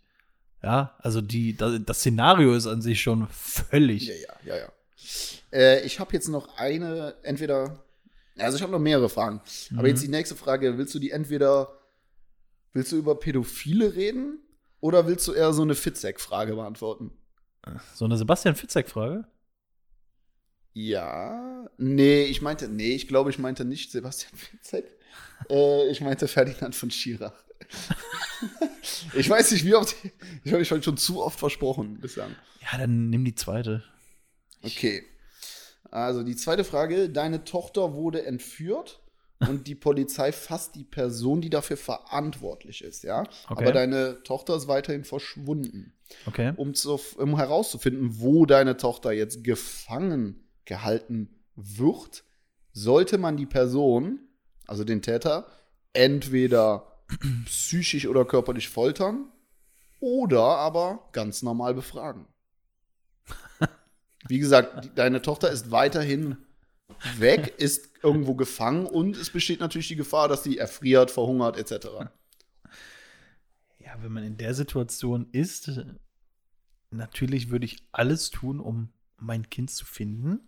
Ja, also die, das, das Szenario ist an sich schon völlig. Ja, ja, ja, ja. Äh, ich habe jetzt noch eine, entweder, also ich habe noch mehrere Fragen. Aber Mhm. jetzt die nächste Frage, willst du die entweder, willst du über Pädophile reden oder willst du eher so eine Fitzek-Frage beantworten? So eine Sebastian Fitzek-Frage? Ja, nee, ich meinte, nee, ich glaube, ich meinte nicht Sebastian Fitzek. äh, ich meinte Ferdinand von Schirach. ich weiß nicht, wie oft, ich habe mich heute schon zu oft versprochen bislang. Ja, dann nimm die zweite. Okay. Also die zweite Frage: Deine Tochter wurde entführt und die Polizei fasst die Person, die dafür verantwortlich ist, ja? Okay. Aber deine Tochter ist weiterhin verschwunden. Okay. Um, zu, um herauszufinden, wo deine Tochter jetzt gefangen gehalten wird, sollte man die Person, also den Täter, entweder psychisch oder körperlich foltern oder aber ganz normal befragen. Wie gesagt, die, deine Tochter ist weiterhin weg, ist irgendwo gefangen und es besteht natürlich die Gefahr, dass sie erfriert, verhungert etc. Ja, wenn man in der Situation ist, natürlich würde ich alles tun, um mein Kind zu finden.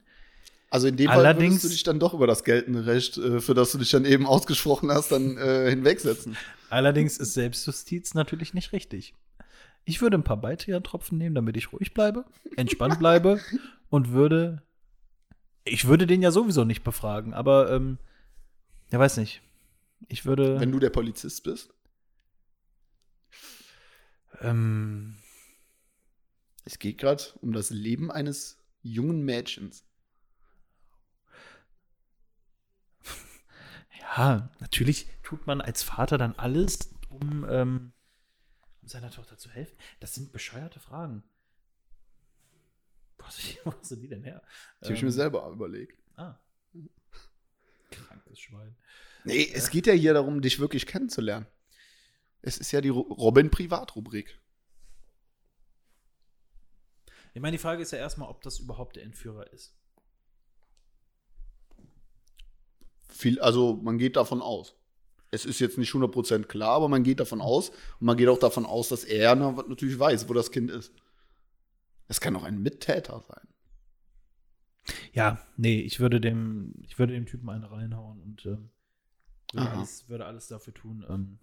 Also in dem Fall Allerdings- würdest du dich dann doch über das geltende Recht, äh, für das du dich dann eben ausgesprochen hast, dann äh, hinwegsetzen. Allerdings ist Selbstjustiz natürlich nicht richtig. Ich würde ein paar Beitriertropfen nehmen, damit ich ruhig bleibe, entspannt bleibe und würde. Ich würde den ja sowieso nicht befragen, aber ähm, ja, weiß nicht. Ich würde. Wenn du der Polizist bist. ähm, Es geht gerade um das Leben eines jungen Mädchens. Ja, natürlich tut man als Vater dann alles, um, ähm, um seiner Tochter zu helfen. Das sind bescheuerte Fragen. Wo hast du die, denn her? Die habe ich mir selber überlegt. Ah. Krankes Schwein. Nee, es geht ja hier darum, dich wirklich kennenzulernen. Es ist ja die Ro- Robin-Privat-Rubrik. Ich meine, die Frage ist ja erstmal, ob das überhaupt der Entführer ist. Viel, also man geht davon aus. Es ist jetzt nicht 100% klar, aber man geht davon aus. Und man geht auch davon aus, dass er na, natürlich weiß, wo das Kind ist. Es kann auch ein Mittäter sein. Ja, nee, ich würde dem, ich würde dem Typen eine reinhauen und ähm, würde, alles, würde alles dafür tun. Ähm,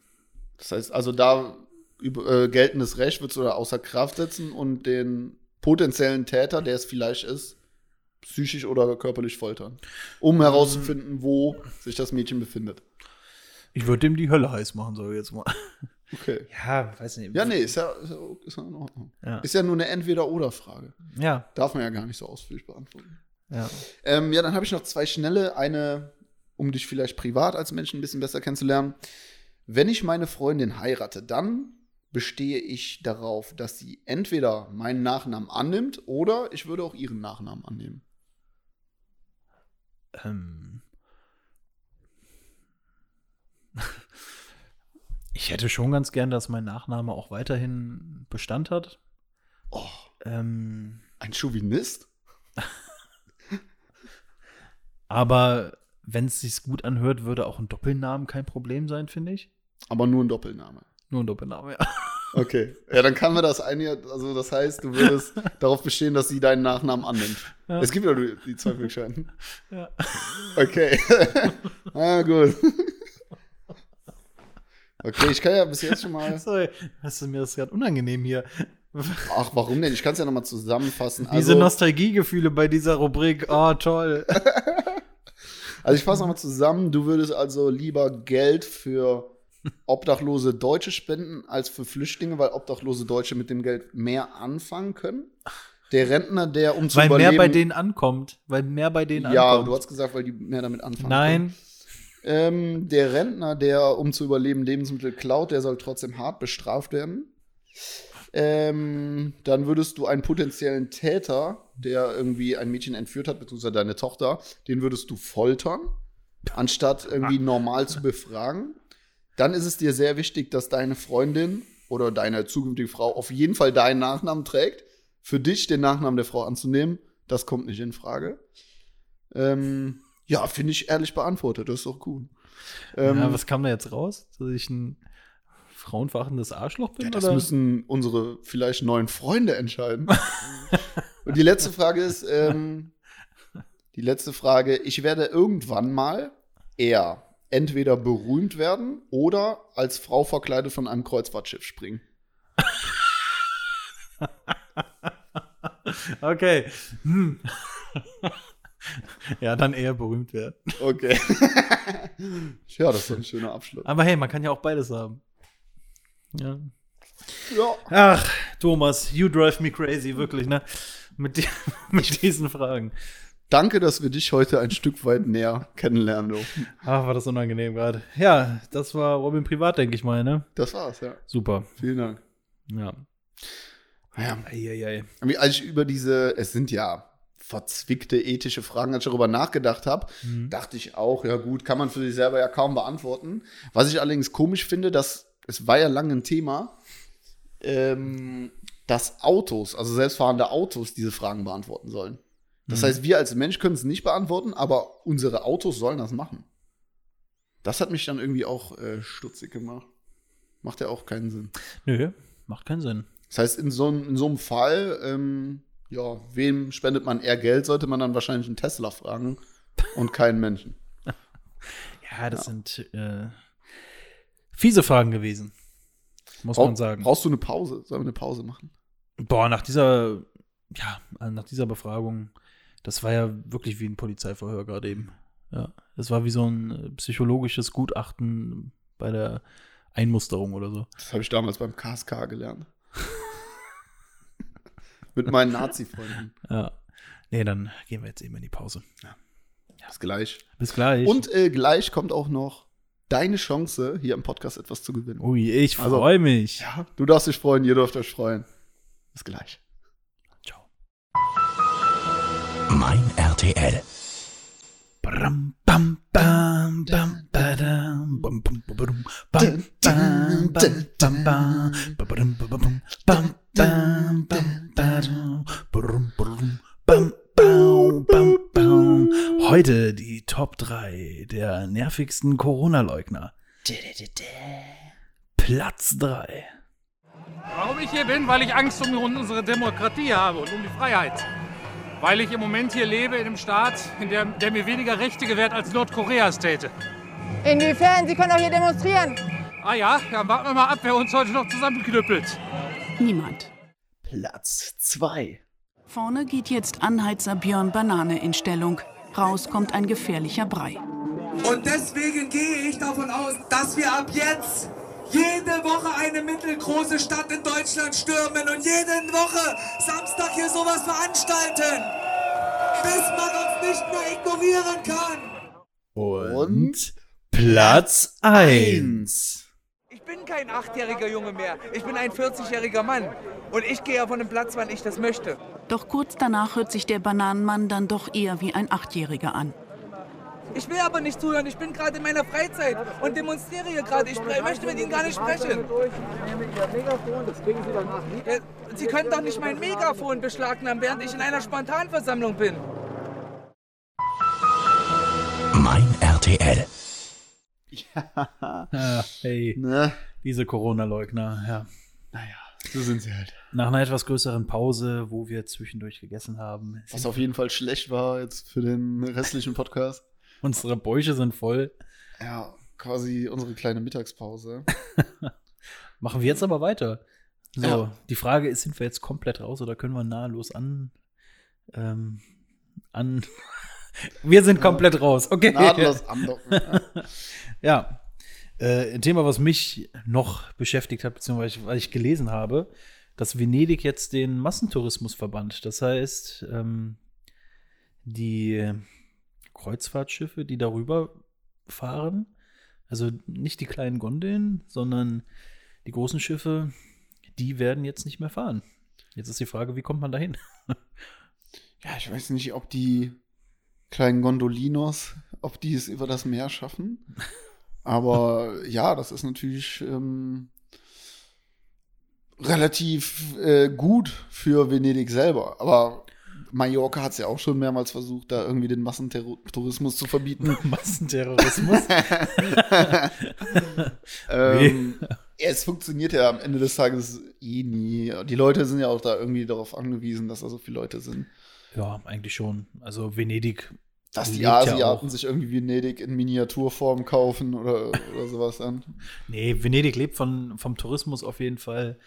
Das heißt, also da über, äh, geltendes Recht würdest du da außer Kraft setzen und den potenziellen Täter, der es vielleicht ist, psychisch oder körperlich foltern. Um herauszufinden, wo sich das Mädchen befindet. ich würde dem die Hölle heiß machen, sag ich jetzt mal. Okay. Ja, weiß nicht. Ja, nee, ist ja, ist ja, ist ja in Ordnung. Ja. Ist ja nur eine Entweder-Oder-Frage. Ja, Darf man ja gar nicht so ausführlich beantworten. ja. Ähm, ja, dann habe ich noch zwei schnelle. Eine, um dich vielleicht privat als Menschen ein bisschen besser kennenzulernen. Wenn ich meine Freundin heirate, dann bestehe ich darauf, dass sie entweder meinen Nachnamen annimmt oder ich würde auch ihren Nachnamen annehmen. Ähm. Ich hätte schon ganz gern, dass mein Nachname auch weiterhin Bestand hat. Oh, Ähm, ein Chauvinist? aber wenn es sich gut anhört, würde auch ein Doppelnamen kein Problem sein, finde ich. Aber nur ein Doppelname. Nur ein Doppelname, ja. Okay. Ja, dann kann man das einige, also das heißt, du würdest darauf bestehen, dass sie deinen Nachnamen annimmt. Ja. Es gibt ja nur die zwei Möglichkeiten. ja. Okay. ah, gut. Okay, ich kann ja bis jetzt schon mal. Sorry, hast du mir das gerade unangenehm hier. Ach, warum denn? Ich kann es ja nochmal zusammenfassen. Diese Also, Nostalgiegefühle bei dieser Rubrik. Oh, toll. also ich fasse nochmal zusammen. Du würdest also lieber Geld für obdachlose Deutsche spenden als für Flüchtlinge, weil obdachlose Deutsche mit dem Geld mehr anfangen können. Der Rentner, der um zu Weil überleben. mehr bei denen ankommt. Weil mehr bei denen ja, ankommt. du hast gesagt, weil die mehr damit anfangen. Nein. Ähm, der Rentner, der um zu überleben Lebensmittel klaut, der soll trotzdem hart bestraft werden. Ähm, dann würdest du einen potenziellen Täter, der irgendwie ein Mädchen entführt hat, beziehungsweise deine Tochter, den würdest du foltern, anstatt irgendwie normal zu befragen. Dann ist es dir sehr wichtig, dass deine Freundin oder deine zukünftige Frau auf jeden Fall deinen Nachnamen trägt. für dich den Nachnamen der Frau anzunehmen. Das kommt nicht in Frage. Ähm, ja, finde ich ehrlich beantwortet. Das ist doch cool. Ähm, ja, was kam da jetzt raus? Dass ich ein frauenverachtendes Arschloch bin? ja, das oder? müssen unsere vielleicht neuen Freunde entscheiden. Und die letzte Frage ist, ähm, die letzte Frage, ich werde irgendwann mal eher entweder berühmt werden oder als Frau verkleidet von einem Kreuzfahrtschiff springen. Okay. Hm. ja, dann eher berühmt werden. Okay. ja, das ist ein schöner Abschluss. Aber hey, man kann ja auch beides haben. Ja. Ja. Ach, Thomas, you drive me crazy, wirklich, ne? Mit, die, mit diesen Fragen. Danke, dass wir dich heute ein Stück weit näher kennenlernen durften. Ach, war das unangenehm gerade. Ja, das war Robin Privat, denke ich mal, ne? Das war's, ja. Super. Vielen Dank. Ja. Ja, Eieiei. als ich über diese, es sind ja verzwickte ethische Fragen, als ich darüber nachgedacht habe, Mhm. dachte ich auch, ja gut, kann man für sich selber ja kaum beantworten. Was ich allerdings komisch finde, dass es war ja lange ein Thema, ähm, dass Autos, also selbstfahrende Autos, diese Fragen beantworten sollen. Das heißt, wir als Mensch können es nicht beantworten, aber unsere Autos sollen das machen. Das hat mich dann irgendwie auch äh, stutzig gemacht. Macht ja auch keinen Sinn. Nö, macht keinen Sinn. Das heißt, in so, in so einem Fall, ähm, ja, wem spendet man eher Geld, sollte man dann wahrscheinlich einen Tesla fragen und keinen Menschen. Ja, das sind äh, fiese Fragen gewesen. Muss Brauch- man sagen. Brauchst du eine Pause? Sollen wir eine Pause machen? Boah, nach dieser, ja, äh, nach dieser Befragung, das war ja wirklich wie ein Polizeiverhör gerade eben. Ja, das war wie so ein äh, psychologisches Gutachten bei der Einmusterung oder so. Das habe ich damals beim KSK gelernt. Mit meinen Nazi-Freunden. Ja. Nee, dann gehen wir jetzt eben in die Pause. Bis gleich. Bis gleich. Und äh, gleich kommt auch noch deine Chance, hier im Podcast etwas zu gewinnen. Ui, ich Also- freue mich. Ja, du darfst dich freuen, ihr dürft euch freuen. Bis gleich. Mein RTL. Heute die Top 3 der nervigsten Corona-Leugner. Platz 3. Warum ich hier bin? Weil ich Angst um unsere Demokratie habe und um die Freiheit. Weil ich im Moment hier lebe in einem Staat, in der, der mir weniger Rechte gewährt als Nordkoreas täte. Inwiefern? Sie können doch hier demonstrieren. Ah ja, dann warten wir mal ab, wer uns heute noch zusammenknüppelt. Niemand. Platz 2. Vorne geht jetzt Anheizer Björn Banane in Stellung. Raus kommt ein gefährlicher Brei. Und deswegen gehe ich davon aus, dass wir ab jetzt jede Woche eine mittelgroße Stadt in Deutschland stürmen und jede Woche Samstag hier sowas veranstalten, bis man uns nicht mehr ignorieren kann. Und Platz 1. Ich bin kein achtjähriger Junge mehr. Ich bin ein 40-jähriger Mann. Und ich gehe ja von dem Platz, wann ich das möchte. Doch kurz danach hört sich der Bananenmann dann doch eher wie ein Achtjähriger an. Ich will aber nicht zuhören. Ich bin gerade in meiner Freizeit und demonstriere hier gerade. Ich möchte mit Ihnen gar nicht sprechen. Ja, Sie können doch nicht mein Megafon beschlagnahmen, während ich in einer Spontanversammlung bin. Mein RTL. Ja, hey, Ne? diese Corona-Leugner, ja. Naja, so sind sie halt. Nach einer etwas größeren Pause, wo wir zwischendurch gegessen haben, Was auf jeden Fall schlecht war jetzt für den restlichen Podcast. unsere Bäuche sind voll. Ja, quasi unsere kleine Mittagspause. Machen wir jetzt aber weiter. So, Ja. die Frage ist, sind wir jetzt komplett raus oder können wir nahtlos an, ähm, an, wir sind komplett raus, okay. Nahtlos andocken. Ja. Ja, äh, ein Thema, was mich noch beschäftigt hat, beziehungsweise weil ich gelesen habe, dass Venedig jetzt den Massentourismus verbannt. Das heißt, ähm, die Kreuzfahrtschiffe, die darüber fahren, also nicht die kleinen Gondeln, sondern die großen Schiffe, die werden jetzt nicht mehr fahren. Jetzt ist die Frage, wie kommt man dahin? ja, ich weiß nicht, ob die kleinen Gondolinos, ob die es über das Meer schaffen. Aber ja, das ist natürlich ähm, relativ äh, gut für Venedig selber. Aber Mallorca hat es ja auch schon mehrmals versucht, da irgendwie den Massentourismus zu verbieten. Massenterrorismus. ähm, ja, es funktioniert ja am Ende des Tages eh nie. Die Leute sind ja auch da irgendwie darauf angewiesen, dass da so viele Leute sind. ja, eigentlich schon. Also Venedig. Dass die ja Asiaten auch- sich irgendwie Venedig in Miniaturform kaufen oder, oder sowas an. Nee, Venedig lebt von, vom Tourismus auf jeden Fall.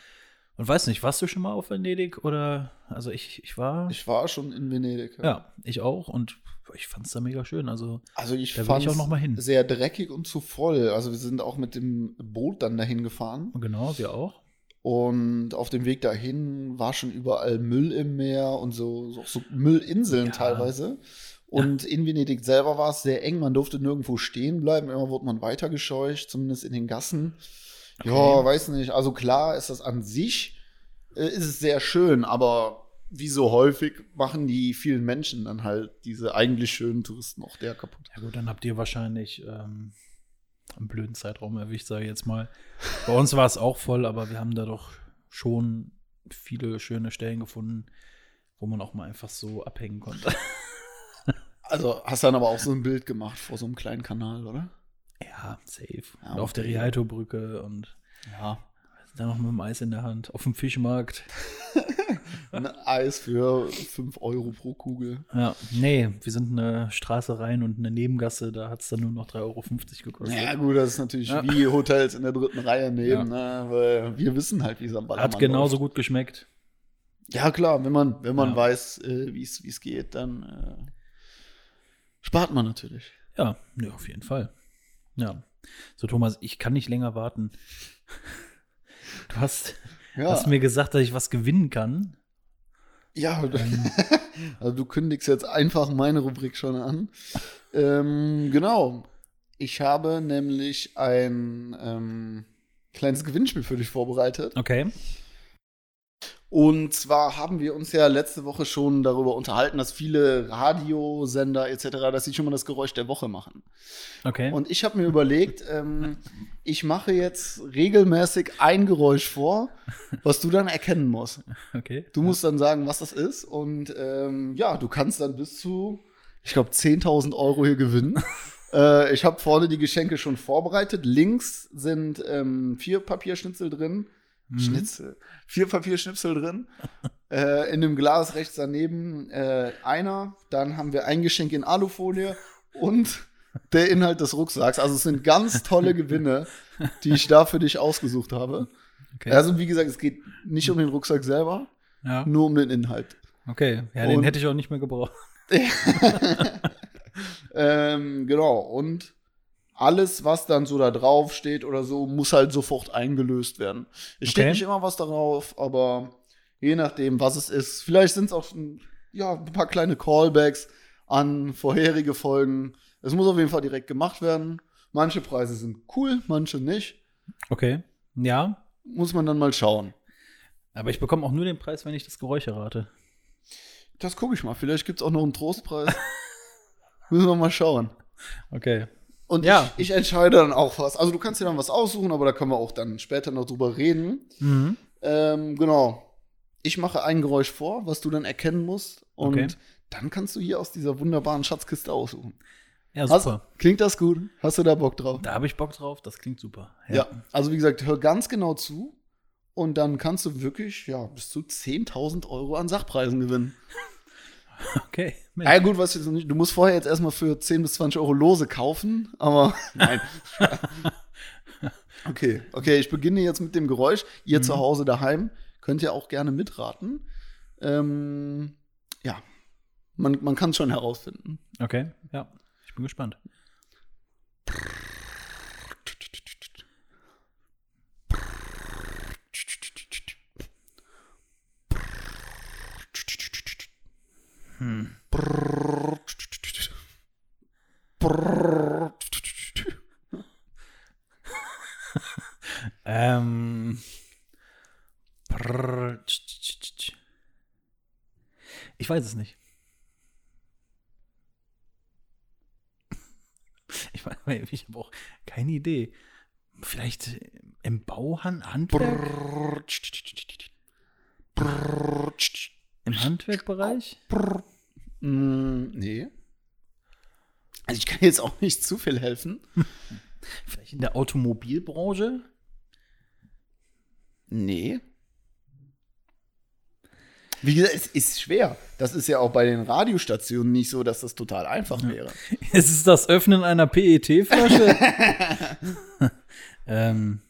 Und weiß nicht, warst du schon mal auf Venedig oder? Also ich, ich war. Ich war schon in Venedig. ja, ich auch und ich fand es da mega schön. Also Also ich fand ich auch noch mal hin. sehr dreckig und zu voll. Also wir sind auch mit dem Boot dann dahin gefahren. genau, wir auch. Und auf dem Weg dahin war schon überall Müll im Meer und so, so, so Müllinseln Ja. teilweise. Und in Venedig selber war es sehr eng. Man durfte nirgendwo stehen bleiben. Immer wurde man weitergescheucht, zumindest in den Gassen. Ja, Okay. weiß nicht. Also klar ist das an sich, äh, ist es sehr schön, aber wie so häufig machen die vielen Menschen dann halt diese eigentlich schönen Touristen auch der kaputt. Ja gut, dann habt ihr wahrscheinlich ähm, einen blöden Zeitraum erwischt, sage ich jetzt mal. Bei uns war es auch voll, aber wir haben da doch schon viele schöne Stellen gefunden, wo man auch mal einfach so abhängen konnte. Also hast dann aber auch so ein Bild gemacht vor so einem kleinen Kanal, oder? Ja, safe. Ja, und auf der. Rialto-Brücke und Ja. dann noch mit dem Eis in der Hand. Auf dem Fischmarkt. Ein Eis für 5 Euro pro Kugel. Ja, nee, wir sind eine Straße rein und eine Nebengasse, da hat es dann nur noch 3,50 Euro gekostet. Ja, gut, das ist natürlich Ja. wie Hotels in der dritten Reihe nehmen, Ja. ne? weil wir wissen halt, wie es am Ballermann Hat genauso läuft. gut geschmeckt. Ja, klar, wenn man, wenn man Ja. weiß, äh, wie es wie es geht, dann äh, spart man natürlich. Ja, ja, auf jeden Fall. Ja. So, Thomas, ich kann nicht länger warten. Du hast, Ja, hast mir gesagt, dass ich was gewinnen kann. ja Ähm. also du kündigst jetzt einfach meine Rubrik schon an. ähm, genau. Ich habe nämlich ein ähm, kleines Gewinnspiel für dich vorbereitet. Okay. Und zwar haben wir uns ja letzte Woche schon darüber unterhalten, dass viele Radiosender etc., dass sie schon mal das Geräusch der Woche machen. Okay. Und ich habe mir überlegt, ähm, ich mache jetzt regelmäßig ein Geräusch vor, was du dann erkennen musst. okay. Du musst dann sagen, was das ist. Und ähm, ja, du kannst dann bis zu, ich glaube, 10.000 Euro hier gewinnen. äh, ich habe vorne die Geschenke schon vorbereitet. Links sind ähm, vier Papierschnitzel drin. Schnitzel. Vier Papierschnipsel drin. äh, in dem Glas rechts daneben äh, einer. Dann haben wir ein Geschenk in Alufolie und der Inhalt des Rucksacks. Also es sind ganz tolle Gewinne, die ich da für dich ausgesucht habe. okay. Also wie gesagt, es geht nicht um den Rucksack selber, ja. nur um den Inhalt. Okay. Ja, den Und- hätte ich auch nicht mehr gebraucht. ähm, genau. Und alles, was dann so da drauf steht oder so, muss halt sofort eingelöst werden. Es steht Okay. nicht immer was darauf, aber je nachdem, was es ist. Vielleicht sind es auch ein- ja, ein paar kleine Callbacks an vorherige Folgen. Es muss auf jeden Fall direkt gemacht werden. Manche Preise sind cool, manche nicht. Okay. Ja. Muss man dann mal schauen. Aber ich bekomme auch nur den Preis, wenn ich das Geräusch errate. Das gucke ich mal. Vielleicht gibt es auch noch einen Trostpreis. Müssen wir mal schauen. Okay. Und Ja. ich, ich entscheide dann auch was. Also du kannst dir dann was aussuchen, aber da können wir auch dann später noch drüber reden. Mhm. Ähm, genau. Ich mache ein Geräusch vor, was du dann erkennen musst. Und Okay. dann kannst du hier aus dieser wunderbaren Schatzkiste aussuchen. Ja, Hast, super. klingt das gut? Hast du da Bock drauf? Da habe ich Bock drauf. Das klingt super. Ja. Also wie gesagt, hör ganz genau zu. Und dann kannst du wirklich ja, bis zu 10.000 Euro an Sachpreisen gewinnen. Okay. Ja, gut, was nicht. Du musst vorher jetzt erstmal für 10 bis 20 Euro Lose kaufen, aber nein. okay, okay, ich beginne jetzt mit dem Geräusch. Ihr zu Hause daheim könnt ihr auch gerne mitraten. Ähm, ja, man, man kann es schon herausfinden. Okay. Ja. Ich bin gespannt. Weiß es nicht. Ich, weiß- ich habe auch keine Idee. Vielleicht im Bauhandwerk? Handwerk? Im Handwerkbereich? Mm, nee. Also ich kann jetzt auch nicht zu viel helfen. Vielleicht in der Automobilbranche? Nee. Wie gesagt, es ist schwer. Das ist ja auch bei den Radiostationen nicht so, dass das total einfach wäre. Es ist das Öffnen einer PET-Flasche. ähm,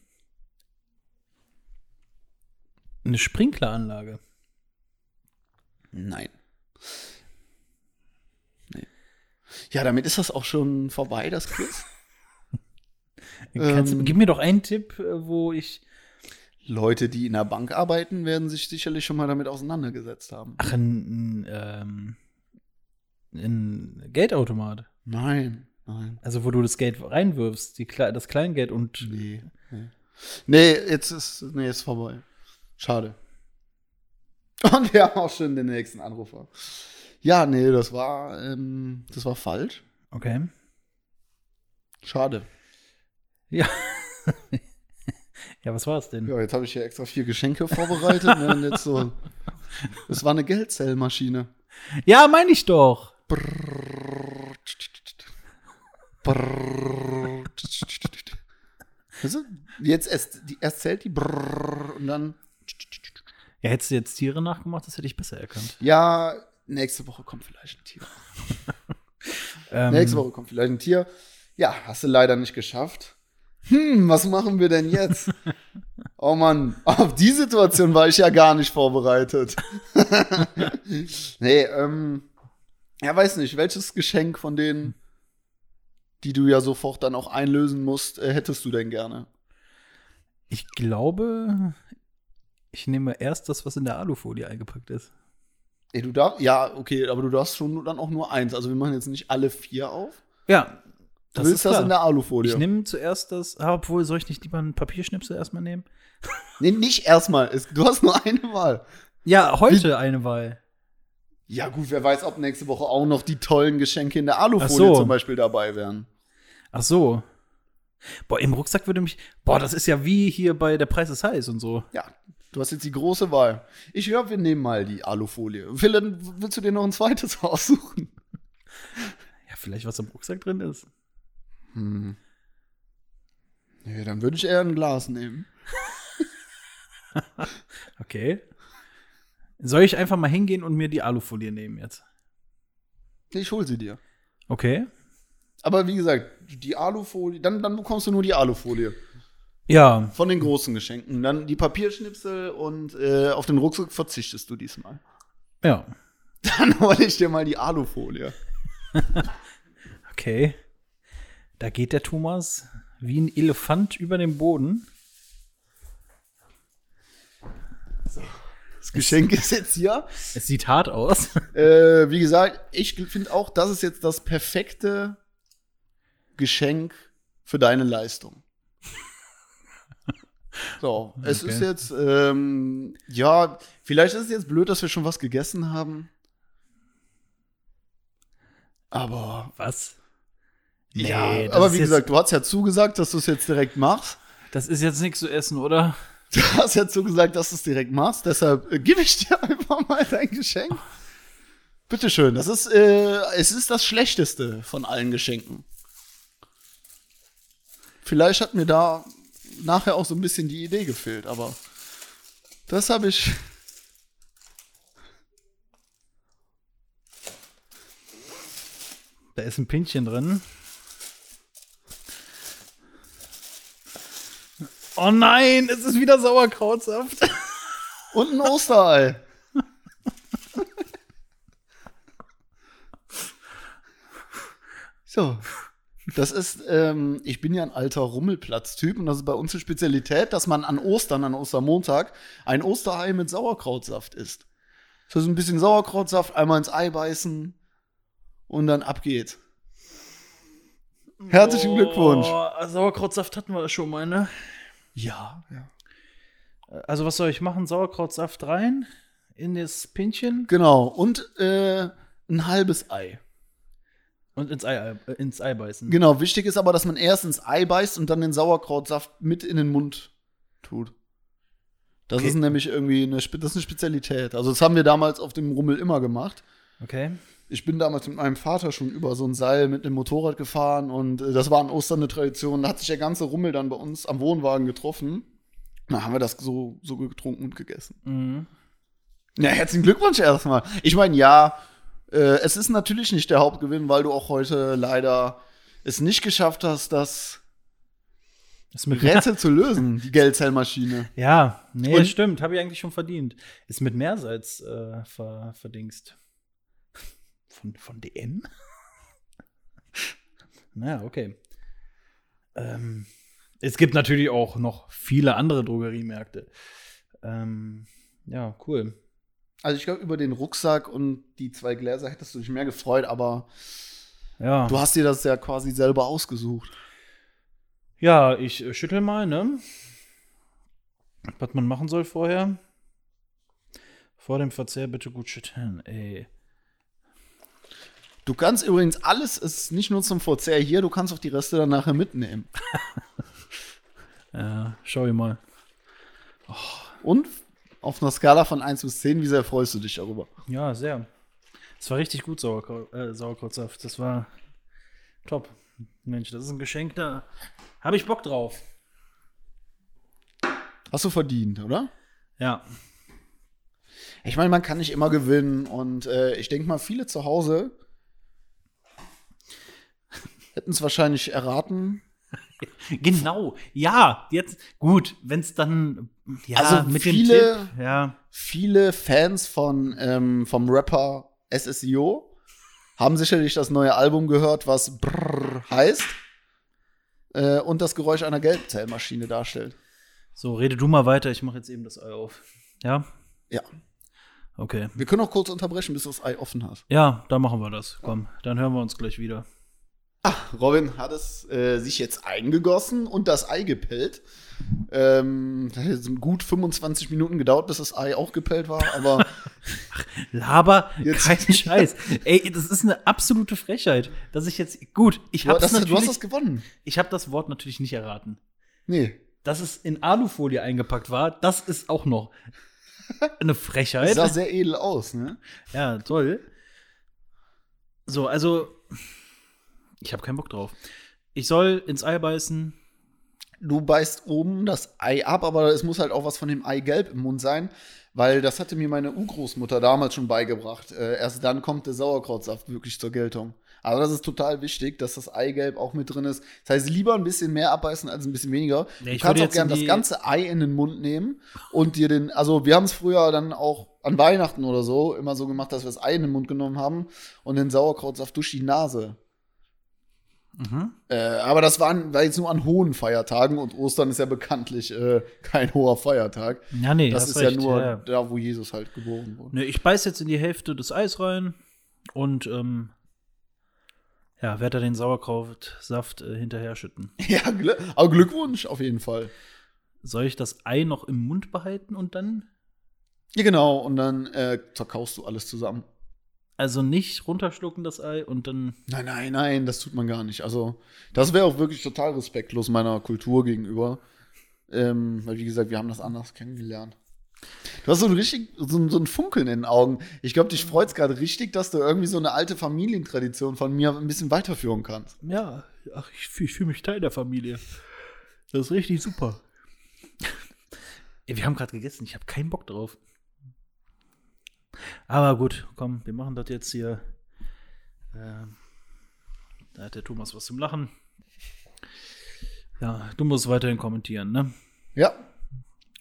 eine Sprinkleranlage. Nein. Nee. Ja, damit ist das auch schon vorbei, das Quiz. Ähm. gib mir doch einen Tipp, äh, wo ich. Leute, die in der Bank arbeiten, werden sich sicherlich schon mal damit auseinandergesetzt haben. Ach, ein, ein, ähm, ein Geldautomat. Nein, nein. Also, wo du das Geld reinwirfst, die, das Kleingeld und. Nee, nee. Nee, jetzt ist, nee, ist vorbei. Schade. Und wir haben auch schon den nächsten Anrufer. Ja, nee, das war, ähm, das war falsch. Okay. Schade. Ja. ja, was war es denn? Ja, jetzt habe ich hier extra vier Geschenke vorbereitet. ne, und jetzt so. Das war eine Geldzellmaschine. Ja, meine ich doch. Weißt du? Jetzt erst, die, erst zählt die Brrrr und dann. Ja, hättest du jetzt Tiere nachgemacht, das hätte ich besser erkannt. Ja, nächste Woche kommt vielleicht ein Tier. Ähm, Nächste Woche kommt vielleicht ein Tier. Ja, hast du leider nicht geschafft. Hm, was machen wir denn jetzt? Oh Mann, auf die Situation war ich ja gar nicht vorbereitet. nee, ähm, ja, weiß nicht, welches Geschenk von denen, die du ja sofort dann auch einlösen musst, äh, hättest du denn gerne? Ich glaube, ich nehme erst das, was in der Alufolie eingepackt ist. Ey, du darfst, ja, okay, aber du darfst schon dann auch nur eins. Also wir machen jetzt nicht alle vier auf. Ja, Du willst das in der Alufolie. Ich nehme zuerst das, ah, obwohl, soll ich nicht lieber einen Papierschnipsel erstmal nehmen? Nee, nicht erstmal. Du hast nur eine Wahl. Ja, heute eine Wahl. Ja, gut, wer weiß, ob nächste Woche auch noch die tollen Geschenke in der Alufolie so. zum Beispiel dabei wären. Ach so. Boah, im Rucksack würde mich. Boah, das ist ja wie hier bei Der Preis ist heiß und so. Ja, du hast jetzt die große Wahl. Ich glaube, wir nehmen mal die Alufolie. Dann willst du dir noch ein zweites aussuchen? Ja, vielleicht was im Rucksack drin ist. Hm. Nee, dann würde ich eher ein Glas nehmen. Okay. Soll ich einfach mal hingehen und mir die Alufolie nehmen jetzt? Ich hol sie dir. Okay. Aber wie gesagt, die Alufolie, dann, dann bekommst du nur die Alufolie. Ja, Von den großen Geschenken. Dann die Papierschnipsel und äh, auf den Rucksack verzichtest du diesmal. ja. Dann hole ich dir mal die Alufolie. Okay. Da geht der Thomas wie ein Elefant über den Boden. Das Geschenk ist jetzt hier. Es sieht hart aus. Äh, wie gesagt, ich finde auch, das ist jetzt das perfekte Geschenk für deine Leistung. So, es Okay. ist jetzt, ähm, ja, vielleicht ist es jetzt blöd, dass wir schon was gegessen haben. Aber, Was? Ja, das aber wie gesagt, du hast ja zugesagt, dass du es jetzt direkt machst. Das ist jetzt nichts zu essen, oder? Du hast ja zugesagt, dass du es direkt machst, deshalb äh, gebe ich dir einfach mal dein Geschenk. Bitteschön, das ist, äh, es ist das Schlechteste von allen Geschenken. Vielleicht hat mir da nachher auch so ein bisschen die Idee gefehlt, aber das habe ich. Da ist ein Pinchen drin. Oh nein, es ist wieder Sauerkrautsaft. Und ein Osterei. so. Das ist, ähm, ich bin ja ein alter Rummelplatz-Typ und das ist bei uns eine Spezialität, dass man an Ostern, an Ostermontag, ein Osterei mit Sauerkrautsaft isst. Das ist ein bisschen Sauerkrautsaft, einmal ins Ei beißen und dann ab geht. Herzlichen Glückwunsch. Sauerkrautsaft hatten wir schon mal, ne? Ja, ja. Also was soll ich machen? Sauerkrautsaft rein in das Pinchen? Genau. Und äh, ein halbes Ei. Und ins Ei, äh, ins Ei beißen. Genau, wichtig ist aber, dass man erst ins Ei beißt und dann den Sauerkrautsaft mit in den Mund tut. Das Okay. ist nämlich irgendwie eine, das ist eine Spezialität. Also, das haben wir damals auf dem Rummel immer gemacht. Okay. Ich bin damals mit meinem Vater schon über so ein Seil mit einem Motorrad gefahren und äh, das war an Ostern eine Tradition. Da hat sich der ganze Rummel dann bei uns am Wohnwagen getroffen. Da haben wir das so, so getrunken und gegessen. Mhm. Ja, herzlichen Glückwunsch erstmal. Ich meine, ja, äh, es ist natürlich nicht der Hauptgewinn, weil du auch heute leider es nicht geschafft hast, das mit Rätsel zu lösen, die Geldzellmaschine. Ja, nee, Und- stimmt. Habe ich eigentlich schon verdient. Ist mit Mehrsalz äh, ver, verdingst. Von, von DM? naja, okay. Ähm, es gibt natürlich auch noch viele andere Drogeriemärkte. Ähm, ja, cool. Also ich glaube, über den Rucksack und die zwei Gläser hättest du dich mehr gefreut, aber Ja, du hast dir das ja quasi selber ausgesucht. ja ich äh, schüttel mal, ne? Was man machen soll vorher. Vor dem Verzehr bitte gut schütteln, ey. Du kannst übrigens alles, es ist nicht nur zum Verzehr hier, du kannst auch die Reste dann nachher mitnehmen. Ja, schau ich mal. Und auf einer Skala von 1 bis 10, wie sehr freust du dich darüber? Ja, sehr. Es war richtig gut, Sauerkraut, äh, Sauerkrautsaft. Das war top. Mensch, das ist ein Geschenk, da habe ich Bock drauf. Hast du verdient, oder? Ja. Ich meine, man kann nicht immer gewinnen und äh, ich denke mal, viele zu Hause hätten es wahrscheinlich erraten. Genau. Ja, jetzt gut, wenn es dann ja Also mit viele- dem Tipp, ja. Viele Fans von, ähm, vom Rapper SSIO haben sicherlich das neue Album gehört, was Brrr heißt äh, und das Geräusch einer Geldzellmaschine darstellt. So, rede du mal weiter, ich mache jetzt eben das Ei auf. Ja? Ja. Okay. Wir können auch kurz unterbrechen, bis du das Ei offen hast. Ja, da machen wir das. Komm, dann hören wir uns gleich wieder. Robin hat es äh, sich jetzt eingegossen und das Ei gepellt. Ähm, das hat jetzt gut 25 Minuten gedauert, bis das Ei auch gepellt war, aber Laber, Jetzt- kein Scheiß. Ey, das ist eine absolute Frechheit, dass ich jetzt gut, ich habe das, das du hast natürlich das gewonnen. ich habe das Wort natürlich nicht erraten. Nee. Dass es in Alufolie eingepackt war, das ist auch noch eine Das Frechheit. sah sehr edel aus, ne? Ja, toll. So, also ich habe keinen Bock drauf. Ich soll ins Ei beißen. Du beißt oben das Ei ab, aber es muss halt auch was von dem Eigelb im Mund sein, weil das hatte mir meine Urgroßmutter damals schon beigebracht. Äh, erst dann kommt der Sauerkrautsaft wirklich zur Geltung. Also das ist total wichtig, dass das Eigelb auch mit drin ist. Das heißt, lieber ein bisschen mehr abbeißen als ein bisschen weniger. Ja, du ich kannst auch jetzt gern in das ganze Ei in den Mund nehmen und dir den, also wir haben es früher dann auch an Weihnachten oder so immer so gemacht, dass wir das Ei in den Mund genommen haben und den Sauerkrautsaft durch die Nase. Mhm. Äh, aber das waren, war jetzt nur an hohen Feiertagen und Ostern ist ja bekanntlich äh, kein hoher Feiertag. Ja, nee, das ist recht, ja nur ja, da, wo Jesus halt geboren wurde. Ne, ich beiß jetzt in die Hälfte des Eis rein und ähm, ja, werde da den Sauerkrautsaft äh, hinterher schütten. Ja, gl aber Glückwunsch auf jeden Fall. Soll ich das Ei noch im Mund behalten und dann Ja, genau. Und dann äh, zerkaust du alles zusammen. Also nicht runterschlucken das Ei und dann Nein, nein, nein, das tut man gar nicht. Also, das wäre auch wirklich total respektlos meiner Kultur gegenüber. Ähm, weil, wie gesagt, wir haben das anders kennengelernt. Du hast so ein richtig, so, ein- so ein Funkeln in den Augen. Ich glaube, dich freut es gerade richtig, dass du irgendwie so eine alte Familientradition von mir ein bisschen weiterführen kannst. ja, ach, ich, ich fühle mich Teil der Familie. Das ist richtig super. Wir haben gerade gegessen, ich habe keinen Bock drauf. Aber gut, komm, wir machen das jetzt hier. Ähm, da hat der Thomas was zum Lachen. Ja, du musst weiterhin kommentieren, ne? Ja,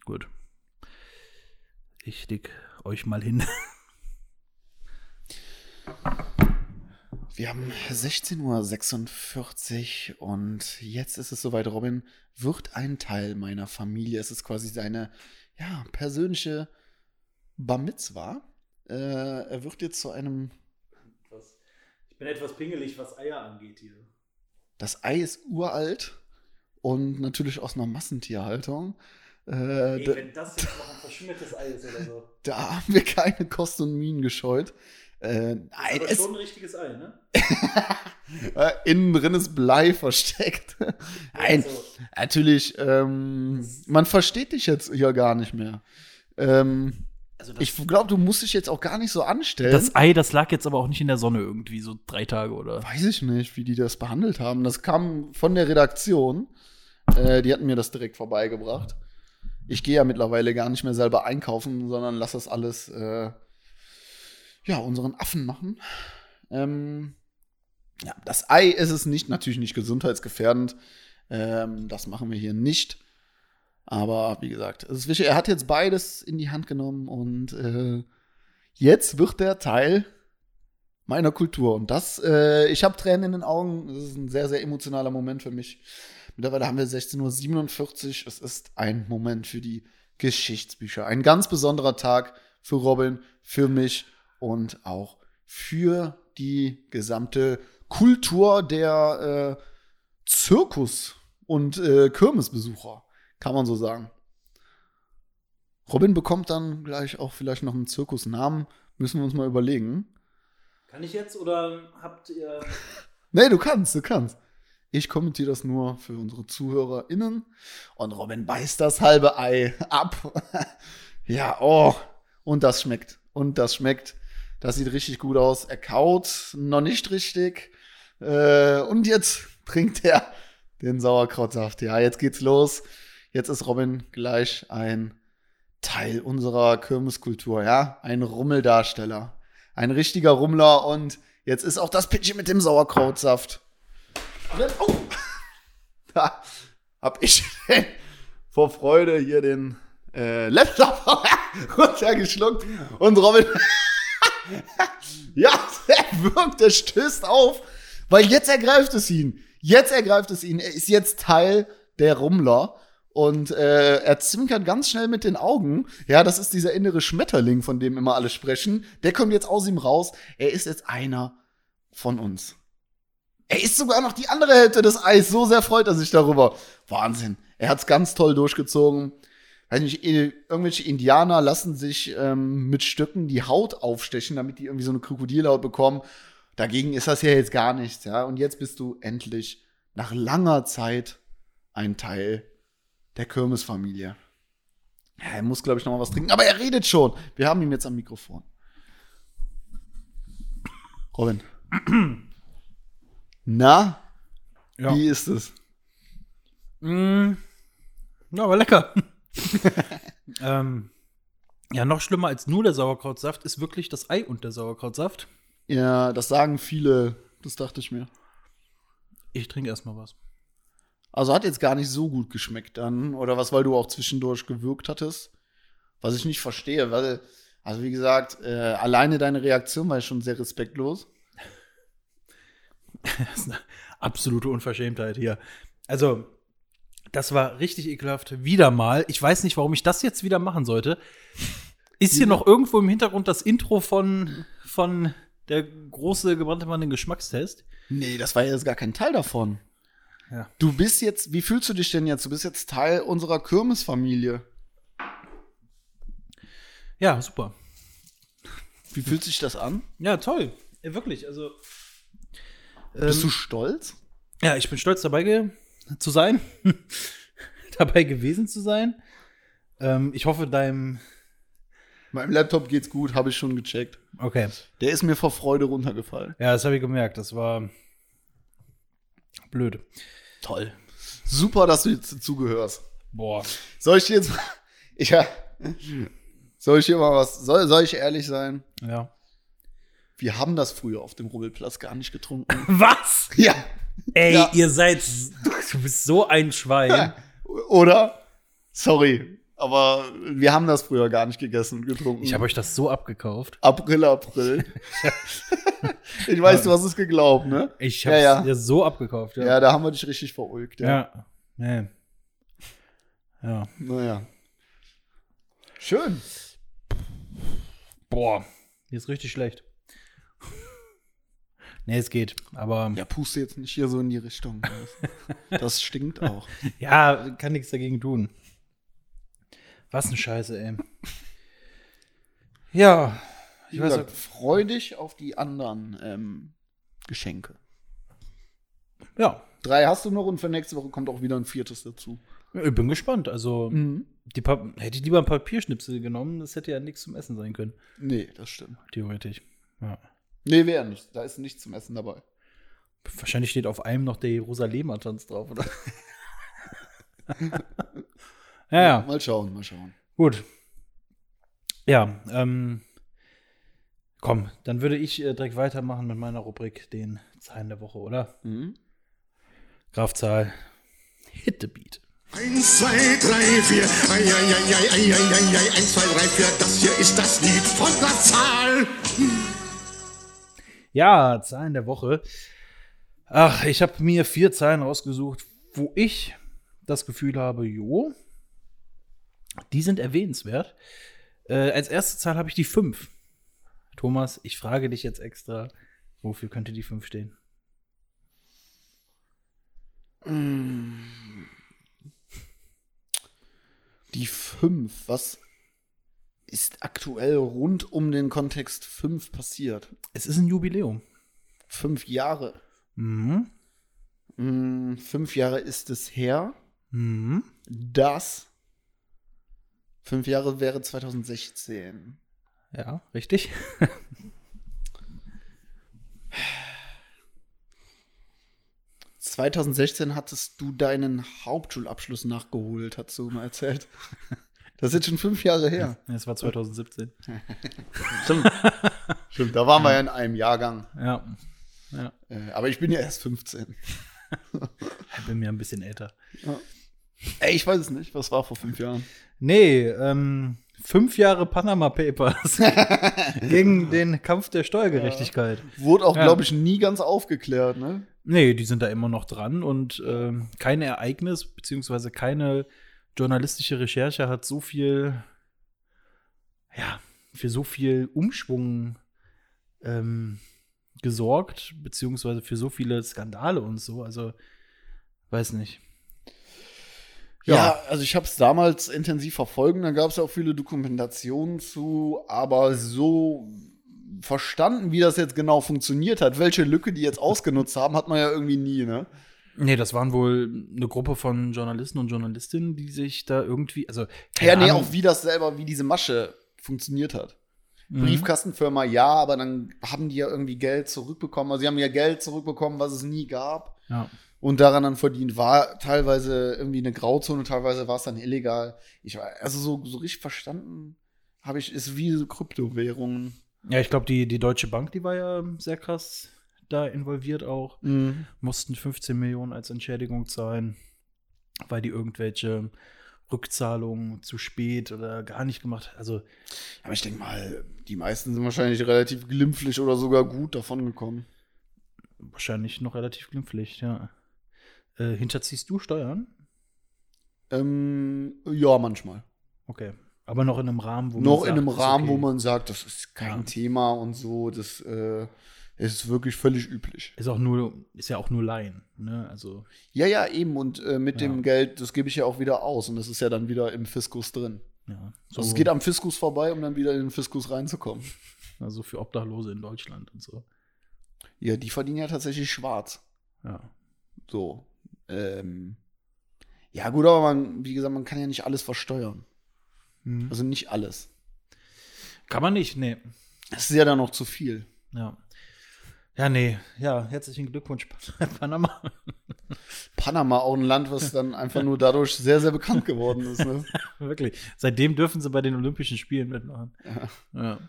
Gut. Ich leg euch mal hin. Wir haben 16.46 Uhr und jetzt ist es soweit, Robin wird ein Teil meiner Familie. Es ist quasi seine ja, persönliche Bar Mitzwa. Äh, er wird jetzt zu einem. Ich bin etwas pingelig, was Eier angeht hier. Das Ei ist uralt und natürlich aus einer Massentierhaltung. Äh, da, das jetzt noch ein verschimmeltes Ei ist oder so. da haben wir keine Kosten und Minen gescheut. Äh, nein, es, ein richtiges Ei, ne? Äh, innen drin ist Blei versteckt. Nein, natürlich, ähm, man versteht dich jetzt hier gar nicht mehr. Ähm, ich glaube, du musst dich jetzt auch gar nicht so anstellen. Das Ei, das lag jetzt aber auch nicht in der Sonne irgendwie, so drei Tage oder. Weiß ich nicht, wie die das behandelt haben. Das kam von der Redaktion. Äh, die hatten mir das direkt vorbeigebracht. Ich gehe ja mittlerweile gar nicht mehr selber einkaufen, sondern lasse das alles äh, ja, unseren Affen machen. Ähm, ja, das Ei ist es nicht, natürlich nicht gesundheitsgefährdend. Ähm, das machen wir hier nicht. Aber wie gesagt, es ist wichtig, er hat jetzt beides in die Hand genommen und äh, jetzt wird der Teil meiner Kultur. Und das, äh, ich habe Tränen in den Augen. Das ist ein sehr, sehr emotionaler Moment für mich. Mittlerweile haben wir 16.47 Uhr. Es ist ein Moment für die Geschichtsbücher. Ein ganz besonderer Tag für Robin, für mich und auch für die gesamte Kultur der äh, Zirkus- und äh, Kirmesbesucher, kann man so sagen. Robin bekommt dann gleich auch vielleicht noch einen Zirkusnamen. Müssen wir uns mal überlegen. Kann ich jetzt oder habt ihr. Nee, du kannst, du kannst. Ich kommentiere das nur für unsere ZuhörerInnen. Und Robin beißt das halbe Ei ab. ja, oh. Und das schmeckt. Und das schmeckt. Das sieht richtig gut aus. Er kaut noch nicht richtig. Äh, und jetzt trinkt er den Sauerkrautsaft. Ja, jetzt geht's los. Jetzt ist Robin gleich ein Teil unserer Kirmeskultur, ja? Ein Rummeldarsteller. Ein richtiger Rummler und jetzt ist auch das Pitchen mit dem Sauerkrautsaft. Oh, da hab ich vor Freude hier den äh, Laptop runtergeschluckt und Robin, ja, der wirkt, der stößt auf, weil jetzt ergreift es ihn. Jetzt ergreift es ihn. Er ist jetzt Teil der Rummler. Und äh, er zwinkert ganz schnell mit den Augen. Ja, das ist dieser innere Schmetterling, von dem immer alle sprechen. Der kommt jetzt aus ihm raus. Er ist jetzt einer von uns. Er ist sogar noch die andere Hälfte des Eis. So sehr freut er sich darüber. Wahnsinn. Er hat's ganz toll durchgezogen. Weiß nicht, irgendwelche Indianer lassen sich ähm, mit Stücken die Haut aufstechen, damit die irgendwie so eine Krokodilhaut bekommen. Dagegen ist das ja jetzt gar nichts, ja. Und jetzt bist du endlich nach langer Zeit ein Teil der Kirmesfamilie. Ja, er muss, glaube ich, noch mal was trinken. Aber er redet schon. Wir haben ihn jetzt am Mikrofon. Robin. Na? Ja. Wie ist es? Mm, ja, aber lecker. ähm, ja, noch schlimmer als nur der Sauerkrautsaft ist wirklich das Ei und der Sauerkrautsaft. Ja, das sagen viele. Das dachte ich mir. Ich trinke erstmal was. Also hat jetzt gar nicht so gut geschmeckt dann. Oder was, weil du auch zwischendurch gewürgt hattest. Was ich nicht verstehe, weil, also wie gesagt, äh, alleine deine Reaktion war ja schon sehr respektlos. Das ist eine absolute Unverschämtheit hier. Also, das war richtig ekelhaft. Wieder mal. Ich weiß nicht, warum ich das jetzt wieder machen sollte. Ist hier noch irgendwo im Hintergrund das Intro von, von der große gebrannte Mann den Geschmackstest? Nee, das war ja jetzt gar kein Teil davon. Ja. Du bist jetzt, wie fühlst du dich denn jetzt? Du bist jetzt Teil unserer Kirmesfamilie. Ja, super. Wie fühlt sich das an? Ja, toll. Ja, wirklich. Also. Bist ähm, du stolz? Ja, ich bin stolz dabei zu sein. dabei gewesen zu sein. Ähm, ich hoffe, deinem. Meinem Laptop geht's gut, habe ich schon gecheckt. Okay. Der ist mir vor Freude runtergefallen. Ja, das habe ich gemerkt. Das war blöd. Toll. Super, dass du jetzt zugehörst. Boah. Soll ich dir jetzt. Ja. Soll ich hier mal was. Soll, soll ich ehrlich sein? Ja. Wir haben das früher auf dem Rubbelplatz gar nicht getrunken. Was? ja. Ey, Ja. ihr seid. Du bist so ein Schwein. Oder? Sorry. Aber wir haben das früher gar nicht gegessen und getrunken. Ich habe euch das so abgekauft. April, April. ich weiß, du hast es geglaubt, ne? Ich Ja, habe ja. ja. so abgekauft. Ja. Ja, da haben wir dich richtig verulgt. Ja. Ja. Nee. Ja. Naja. Schön. Boah. Hier ist richtig schlecht. nee, es geht. Aber Ja, puste jetzt nicht hier so in die Richtung. Das stinkt auch. ja, kann nichts dagegen tun. Was eine Scheiße, ey. Ja. Ich weiß gesagt, freu dich auf die anderen ähm, Geschenke. Ja, Drei hast du noch und für nächste Woche kommt auch wieder ein viertes dazu. ich bin gespannt. Also, Mhm. die Pa- hätte ich lieber ein Papierschnipsel genommen, das hätte ja nichts zum Essen sein können, Nee, das stimmt. theoretisch. Ja. Nee, wäre nicht. Da ist nichts zum Essen dabei. Wahrscheinlich steht auf einem noch der Jerusalem-Tanz drauf, oder? ja, ja. Mal schauen, mal schauen. Gut. Ja, ähm, komm, dann würde ich äh, direkt weitermachen mit meiner Rubrik, den Zahlen der Woche, oder? Mhm. Grafzahl. Hit the Beat. Eins, zwei, drei, vier. Ei, ei, ei, ei, ei, ei, ei, ei. Eins, zwei, drei, vier. Das hier ist das Lied von der Zahl. Ja, Zahlen der Woche. Ach, ich habe mir vier Zahlen rausgesucht, wo ich das Gefühl habe, jo, die sind erwähnenswert. Äh, als erste Zahl habe ich die fünf. Thomas, ich frage dich jetzt extra, wofür könnte die fünf stehen? Die fünf, was ist aktuell rund um den Kontext fünf passiert? Es ist ein Jubiläum. Fünf Jahre. Mhm. Mm, fünf Jahre ist es her, Mhm. dass fünf Jahre wäre 2016. Ja, richtig. – 2016 hattest du deinen Hauptschulabschluss nachgeholt, hast du mal erzählt. Das ist jetzt schon fünf Jahre her. Es war 2017. Stimmt. Stimmt, da waren wir ja in einem Jahrgang. Ja. ja. Äh, aber ich bin ja erst 15. Ich bin mir ein bisschen älter. Ey, ich weiß es nicht. Was war vor fünf Jahren? Nee, ähm, fünf Jahre Panama Papers gegen den Kampf der Steuergerechtigkeit. Wurde auch, Ja. glaube ich, nie ganz aufgeklärt, ne? Nee, die sind da immer noch dran und ähm, kein Ereignis, beziehungsweise keine journalistische Recherche hat so viel, ja, für so viel Umschwung ähm, gesorgt, beziehungsweise für so viele Skandale und so. Also, weiß nicht. Ja, also ich habe es damals intensiv verfolgt, da gab es auch viele Dokumentationen zu, aber so verstanden, wie das jetzt genau funktioniert hat, welche Lücke die jetzt ausgenutzt haben, hat man ja irgendwie nie, ne? Nee, das waren wohl eine Gruppe von Journalisten und Journalistinnen, die sich da irgendwie, also Ja, nee, Ahnung. auch wie das selber, wie diese Masche funktioniert hat. Mhm. Briefkastenfirma ja, aber dann haben die ja irgendwie Geld zurückbekommen. Also sie haben ja Geld zurückbekommen, was es nie gab. Ja. Und daran dann verdient. War teilweise irgendwie eine Grauzone, teilweise war es dann illegal. Ich war, also so, so richtig verstanden habe ich, ist wie so Kryptowährungen. Ja, ich glaube, die, die Deutsche Bank, die war ja sehr krass da involviert auch. Mhm. Mussten 15 Millionen als Entschädigung zahlen, weil die irgendwelche Rückzahlungen zu spät oder gar nicht gemacht. Also, Aber ich denke mal, die meisten sind wahrscheinlich relativ glimpflich oder sogar gut davon gekommen. wahrscheinlich noch relativ glimpflich, ja. Äh, hinterziehst du Steuern? Ähm, ja, manchmal. Okay. Aber noch in einem Rahmen, wo man Noch sagt, in einem Rahmen, okay. wo man sagt, das ist kein Ja. Thema und so. Das äh, ist wirklich völlig üblich. Ist auch nur, ist ja auch nur Laien, ne? Also, Ja, ja, eben. Und äh, mit Ja. dem Geld, das gebe ich ja auch wieder aus. Und das ist ja dann wieder im Fiskus drin. ja. So, Also es geht am Fiskus vorbei, um dann wieder in den Fiskus reinzukommen. also für Obdachlose in Deutschland und so. Ja, die verdienen ja tatsächlich schwarz. Ja. So. Ähm, ja, gut, aber man, wie gesagt, man kann ja nicht alles versteuern. Mhm. Also nicht alles. Kann man nicht, nee. Das ist ja dann noch zu viel. Ja. Ja, nee. Ja, herzlichen Glückwunsch, Panama. Panama auch ein Land, was dann einfach nur dadurch sehr, sehr bekannt geworden ist. Ne? Wirklich. Seitdem dürfen sie bei den Olympischen Spielen mitmachen. Ja.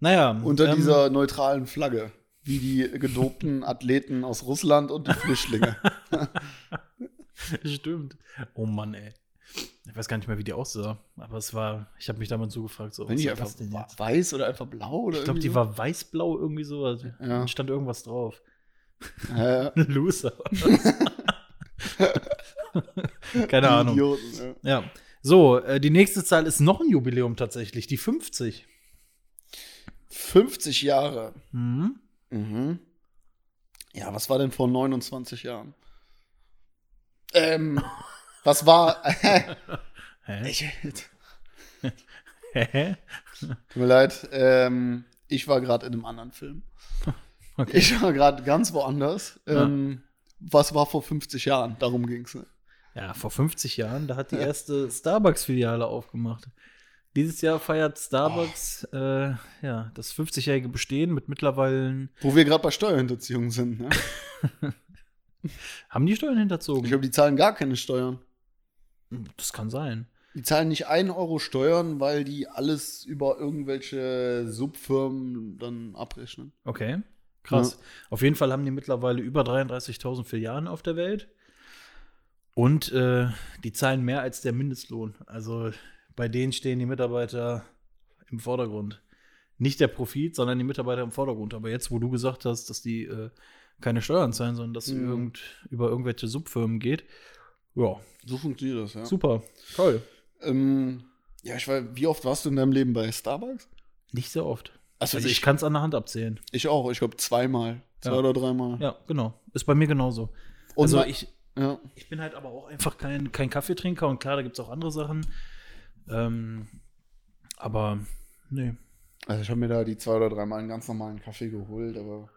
Naja. Unter ähm, dieser neutralen Flagge. Wie die gedopten Athleten aus Russland und die Flüchtlinge. Stimmt. Oh Mann, ey. Ich weiß gar nicht mehr, wie die aussah. Aber es war, ich habe mich damals so gefragt, so, Wenn die einfach weiß oder einfach blau oder Ich glaube, die war weißblau irgendwie so. Also Ja. Da stand irgendwas drauf. so? Ja. Loser. Keine Die Ahnung. Idioten, ja. Ja. So, äh, die nächste Zahl ist noch ein Jubiläum tatsächlich, die 50. 50 Jahre. Mhm. Mhm. Ja, was war denn vor 29 Jahren? Ähm, was war. Hä? ich, Hä? tut mir leid, ähm, ich war gerade in einem anderen Film. Okay. Ich war gerade ganz woanders. Ja. Ähm, was war vor 50 Jahren? Darum ging's. Ne? Ja, vor 50 Jahren, da hat die erste Starbucks-Filiale aufgemacht. Dieses Jahr feiert Starbucks äh, ja, das 50-jährige Bestehen mit mittlerweile. Wo wir gerade bei Steuerhinterziehung sind. Ne? Haben die Steuern hinterzogen? Ich glaube, die zahlen gar keine Steuern. Das kann sein. Die zahlen nicht einen Euro Steuern, weil die alles über irgendwelche Subfirmen dann abrechnen. Okay, krass. Auf jeden Fall haben die mittlerweile über 33.000 Filialen auf der Welt. Und äh, die zahlen mehr als der Mindestlohn. Also bei denen stehen die Mitarbeiter im Vordergrund. Nicht der Profit, sondern die Mitarbeiter im Vordergrund. Aber jetzt, wo du gesagt hast, dass die äh, keine Steuern zahlen, sondern dass es Mhm. irgend, über irgendwelche Subfirmen geht, ja, So funktioniert das, ja. super, toll. Ähm, ja, ich weiß, wie oft warst du in deinem Leben bei Starbucks? Nicht so oft. Also Also, ich, ich- kann es an der Hand abzählen. Ich auch, ich glaube zweimal. Zwei Ja. oder dreimal. Ja, genau. Ist bei mir genauso. Und also ich, Ja. ich bin halt aber auch einfach kein, kein Kaffeetrinker und klar, da gibt es auch andere Sachen. Ähm, aber nee. Also ich habe mir da die zwei oder dreimal einen ganz normalen Kaffee geholt, aber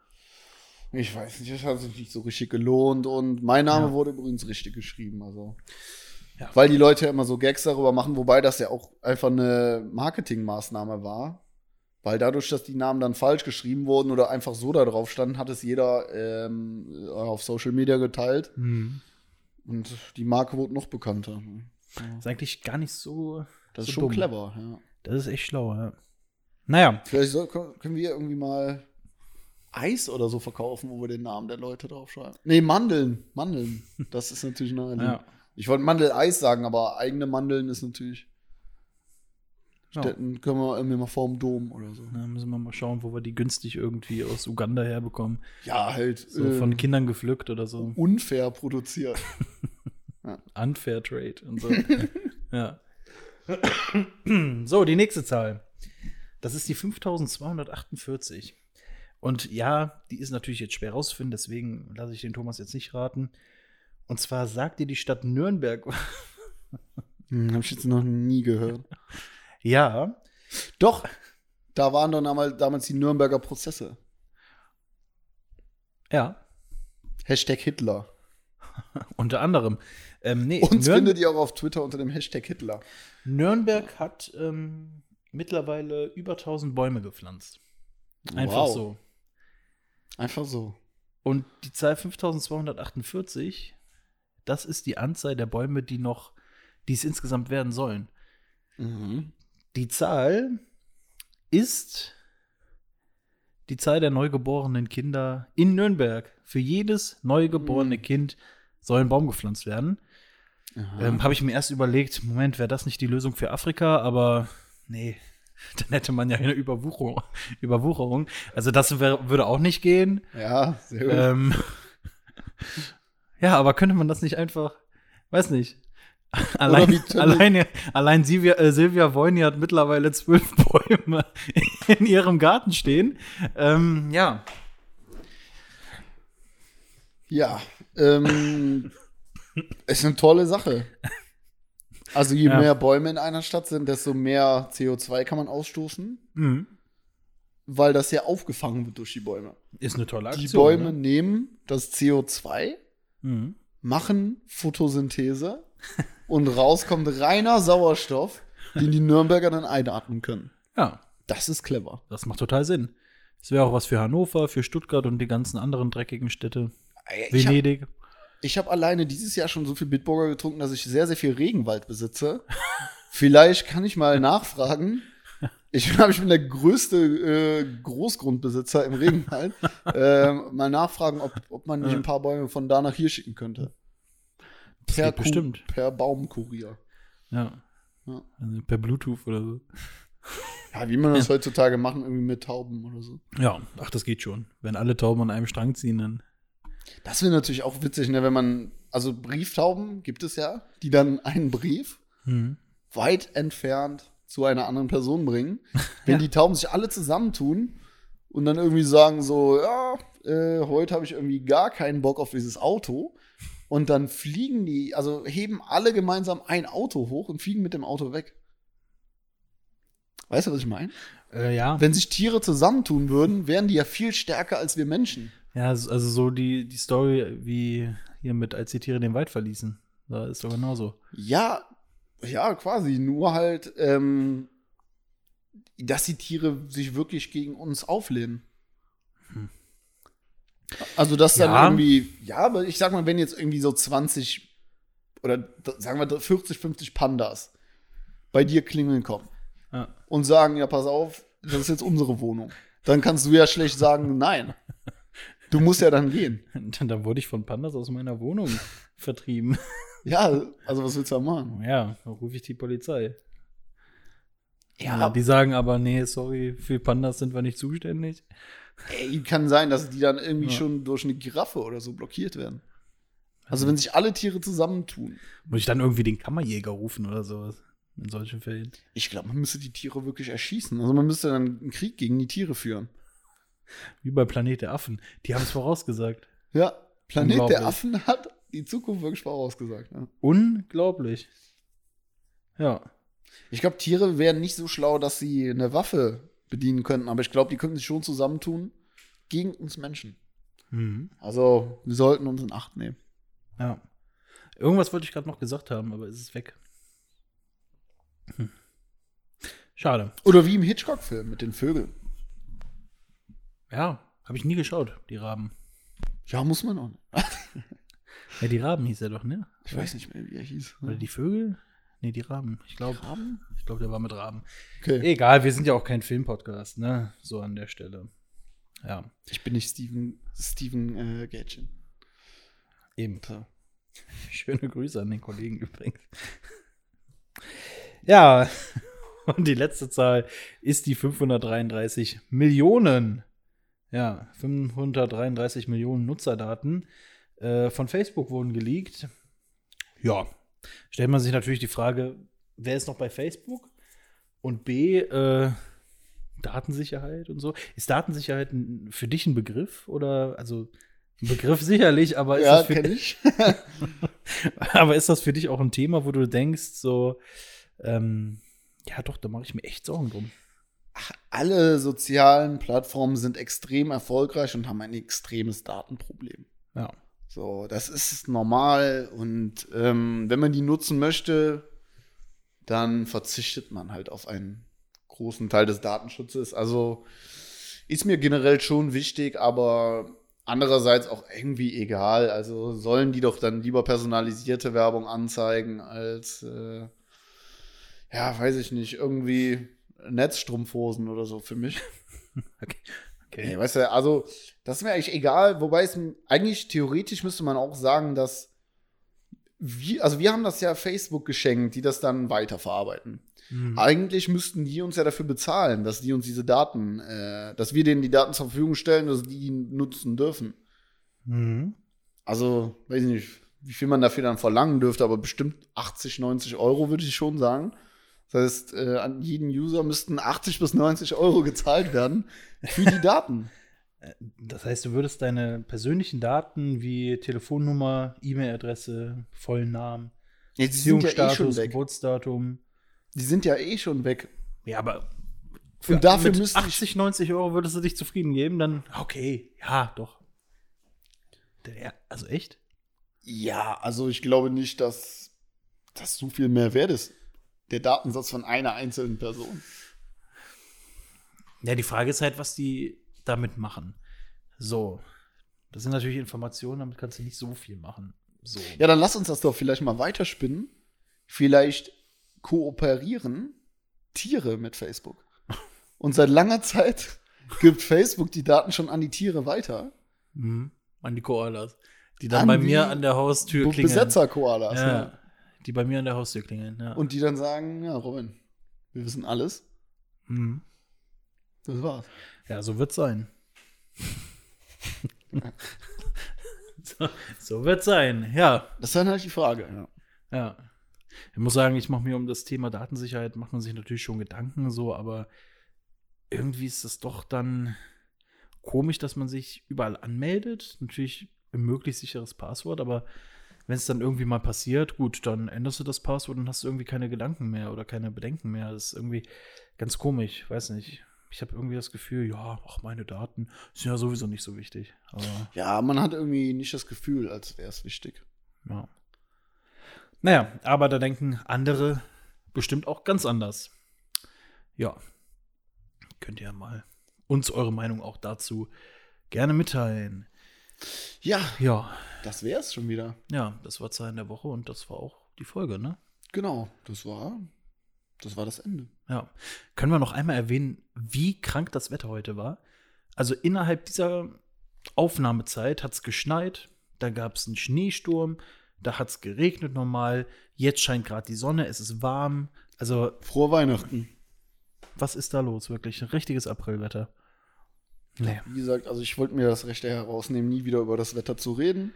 ich weiß nicht, das hat sich nicht so richtig gelohnt und mein Name Ja. wurde übrigens richtig geschrieben, also. Ja. Weil die Leute ja immer so Gags darüber machen, wobei das ja auch einfach eine Marketingmaßnahme war. Weil dadurch, dass die Namen dann falsch geschrieben wurden oder einfach so da drauf standen, hat es jeder ähm, auf Social Media geteilt. Hm. Und die Marke wurde noch bekannter. Ist eigentlich gar nicht so. Das so ist schon dumm. clever, ja. Das ist echt schlau, ja. Naja, Vielleicht soll, können wir irgendwie mal Eis oder so verkaufen, wo wir den Namen der Leute draufschreiben. Nee, Mandeln. Mandeln. Das ist natürlich naheliegend. Ja. Ich wollte Mandeleis sagen, aber eigene Mandeln ist natürlich. Ja. Städten können wir irgendwie mal vorm Dom oder so. dann müssen wir mal schauen, wo wir die günstig irgendwie aus Uganda herbekommen. Ja, halt. So äh, von Kindern gepflückt oder so. unfair produziert. Unfair Trade und so. ja. so, die nächste Zahl. Das ist die 5248. Und ja, die ist natürlich jetzt schwer rauszufinden, deswegen lasse ich den Thomas jetzt nicht raten. Und zwar sagt dir die Stadt Nürnberg. Hm, hab ich jetzt noch nie gehört. ja, Doch, da waren doch damals, damals die Nürnberger Prozesse. ja, Hashtag Hitler. unter anderem. Ähm, nee, Uns Nürn findet ihr auch auf Twitter unter dem Hashtag Hitler. Nürnberg hat ähm, mittlerweile über 1000 Bäume gepflanzt. Einfach Wow. so. Einfach so. Und die Zahl 5248, das ist die Anzahl der Bäume, die noch, die es insgesamt werden sollen. Mhm. Die Zahl ist die Zahl der neugeborenen Kinder in Nürnberg. Für jedes neugeborene Mhm. Kind soll ein Baum gepflanzt werden. Ähm, Habe ich mir erst überlegt, Moment, wäre das nicht die Lösung für Afrika? Aber nee, dann hätte man ja eine Überwucherung. Überwucherung. Also das wär, würde auch nicht gehen. Ja, sehr gut. Ähm, ja, aber könnte man das nicht einfach, weiß nicht. Allein, alleine, allein Silvia, äh, Silvia Voyni hat mittlerweile zwölf Bäume in ihrem Garten stehen. Ähm, ja, Ja, ähm, ist eine tolle Sache. Also je Ja. mehr Bäume in einer Stadt sind, desto mehr CO2 kann man ausstoßen, mhm. weil das ja aufgefangen wird durch die Bäume. ist eine tolle Aktion. Die Bäume Ne? nehmen das CO2, Mhm. machen Photosynthese und raus kommt reiner Sauerstoff, den die Nürnberger dann einatmen können. Ja, Das ist clever. das macht total Sinn. Das wäre auch was für Hannover, für Stuttgart und die ganzen anderen dreckigen Städte. Ich Venedig. hab alleine dieses Jahr schon so viel Bitburger getrunken, dass ich sehr, sehr viel Regenwald besitze. Vielleicht kann ich mal nachfragen. Ich glaube, ich bin der größte äh, Großgrundbesitzer im Regenwald. ähm, mal nachfragen, ob, ob man nicht ein paar Bäume von da nach hier schicken könnte. Das geht bestimmt. Per Baumkurier. Ja. Ja. Also per Bluetooth oder so. Ja, wie man das heutzutage machen, irgendwie mit Tauben oder so. Ja, ach, das geht schon. Wenn alle Tauben an einem Strang ziehen, dann. Das wäre natürlich auch witzig, ne, wenn man, also Brieftauben gibt es ja, die dann einen Brief Mhm. weit entfernt zu einer anderen Person bringen. Wenn die Tauben sich alle zusammentun und dann irgendwie sagen so, ja, äh, heute habe ich irgendwie gar keinen Bock auf dieses Auto. Und dann fliegen die, also heben alle gemeinsam ein Auto hoch und fliegen mit dem Auto weg. Weißt du, was ich meine? Äh, ja. Wenn sich Tiere zusammentun würden, wären die ja viel stärker als wir Menschen. Ja, also so die, die Story wie hier mit, als die Tiere den Wald verließen. Da ist doch genauso. Ja, ja, quasi. Nur halt, ähm, dass die Tiere sich wirklich gegen uns auflehnen. Also, dass dann Ja. irgendwie, ja, aber ich sag mal, wenn jetzt irgendwie so 20 oder sagen wir 40, 50 Pandas bei dir klingeln kommen Ja. und sagen, ja, pass auf, das ist jetzt unsere Wohnung. Dann kannst du ja schlecht sagen, nein. Du musst ja dann gehen. Dann, dann wurde ich von Pandas aus meiner Wohnung vertrieben. Ja, also was willst du da machen? Ja, dann rufe ich die Polizei. Ja. die sagen aber, nee, sorry, für Pandas sind wir nicht zuständig. Ey, kann sein, dass die dann irgendwie Ja. schon durch eine Giraffe oder so blockiert werden. Also wenn sich alle Tiere zusammentun. Muss ich dann irgendwie den Kammerjäger rufen oder sowas? In solchen Fällen. Ich glaube, man müsste die Tiere wirklich erschießen. Also man müsste dann einen Krieg gegen die Tiere führen. Wie bei Planet der Affen. Die haben es vorausgesagt. Ja, Planet der Affen hat die Zukunft wirklich vorausgesagt. Ja. Unglaublich. Ja. Ich glaube, Tiere wären nicht so schlau, dass sie eine Waffe bedienen könnten, aber ich glaube, die könnten sich schon zusammentun gegen uns Menschen. Mhm. Also wir sollten uns in Acht nehmen. Ja. Irgendwas wollte ich gerade noch gesagt haben, aber es ist weg. Hm. Schade. Oder wie im Hitchcock-Film mit den Vögeln. Ja, habe ich nie geschaut, die Raben. Ja, muss man auch. Ja, die Raben hieß er doch, ne? Ich weiß nicht mehr, wie er hieß. Oder die Vögel? Nee, die Raben. Ich glaube, ich glaube, der war mit Raben. Okay. Egal, wir sind ja auch kein Filmpodcast, ne? So an der Stelle. Ja, Ich bin nicht Steven, Steven äh, Gätchen. eben. Schöne Grüße an den Kollegen übrigens. Ja, und die letzte Zahl ist die 533 Millionen. Ja, 533 Millionen Nutzerdaten äh, von Facebook wurden geleakt. Ja, stellt man sich natürlich die Frage, wer ist noch bei Facebook? Und B, äh, Datensicherheit und so. Ist Datensicherheit für dich ein Begriff? Oder, also, ein Begriff sicherlich, aber ist, Ja, das für, kenn ich. aber ist das für dich auch ein Thema, wo du denkst, so, ähm, ja doch, da mache ich mir echt Sorgen drum. Alle sozialen Plattformen sind extrem erfolgreich und haben ein extremes Datenproblem. Ja. So, das ist normal und ähm, wenn man die nutzen möchte, dann verzichtet man halt auf einen großen Teil des Datenschutzes. Also ist mir generell schon wichtig, aber andererseits auch irgendwie egal. Also sollen die doch dann lieber personalisierte Werbung anzeigen als, äh, ja, weiß ich nicht, irgendwie Netzstrumpfhosen oder so für mich. Okay. Nee, weißt du, also, das ist mir eigentlich egal, wobei es eigentlich theoretisch müsste man auch sagen, dass wir, also wir haben das ja Facebook geschenkt, die das dann weiterverarbeiten. Mhm. Eigentlich müssten die uns ja dafür bezahlen, dass die uns diese Daten, äh, dass wir denen die Daten zur Verfügung stellen, dass die die nutzen dürfen. Mhm. Also, weiß ich nicht, wie viel man dafür dann verlangen dürfte, aber bestimmt 80, 90 Euro würde ich schon sagen. Das heißt, äh, an jeden User müssten 80 bis 90 Euro gezahlt werden für die Daten. Das heißt, du würdest deine persönlichen Daten wie Telefonnummer, E-Mail-Adresse, vollen Namen, Ja, sind ja eh Beziehungsstatus. Geburtsdatum. Die sind ja eh schon weg. Ja, aber Und dafür mit müsste ich 80, 90 Euro würdest du dich zufrieden geben, dann okay, ja, doch. Also echt? Ja, also ich glaube nicht, dass das so viel mehr wert ist. Der Datensatz von einer einzelnen Person. Ja, die Frage ist halt, was die damit machen. So, das sind natürlich Informationen, damit kannst du nicht so viel machen. So. Ja, dann lass uns das doch vielleicht mal weiterspinnen. Vielleicht kooperieren Tiere mit Facebook. Und seit langer Zeit gibt Facebook die Daten schon an die Tiere weiter. Mhm. An die Koalas. Die dann An bei mir an der Haustür klingeln. Besetzer-Koalas. Ja, Ja. Die bei mir an der Haustür klingeln, ja. Und die dann sagen, ja, Robin, wir wissen alles. Mhm. Das war's. Ja, so wird's sein. so, so wird's sein, ja. Das ist dann halt die Frage, ja. Ja. Ich muss sagen, ich mache mir um das Thema Datensicherheit, macht man sich natürlich schon Gedanken, so, aber irgendwie ist es doch dann komisch, dass man sich überall anmeldet. Natürlich ein möglichst sicheres Passwort, aber wenn es dann irgendwie mal passiert, gut, dann änderst du das Passwort und hast irgendwie keine Gedanken mehr oder keine Bedenken mehr. Das ist irgendwie ganz komisch, weiß nicht. ich habe irgendwie das Gefühl, ja, ach, meine Daten sind ja sowieso nicht so wichtig. Ja, man hat irgendwie nicht das Gefühl, als wäre es wichtig. ja. Naja, aber da denken andere bestimmt auch ganz anders. Ja. Könnt ihr mal uns eure Meinung auch dazu gerne mitteilen. Ja, Ja, das wär's schon wieder. ja, das war Zeit in der Woche und das war auch die Folge, ne? Genau, das war, das war das Ende. Ja. Können wir noch einmal erwähnen, wie krank das Wetter heute war? Also innerhalb dieser Aufnahmezeit hat es geschneit, da gab es einen Schneesturm, da hat es geregnet normal, jetzt scheint gerade die Sonne, es ist warm. Also, Frohe Weihnachten. was ist da los? Wirklich ein richtiges Aprilwetter. Nee. Wie gesagt, also ich wollte mir das Recht herausnehmen, nie wieder über das Wetter zu reden.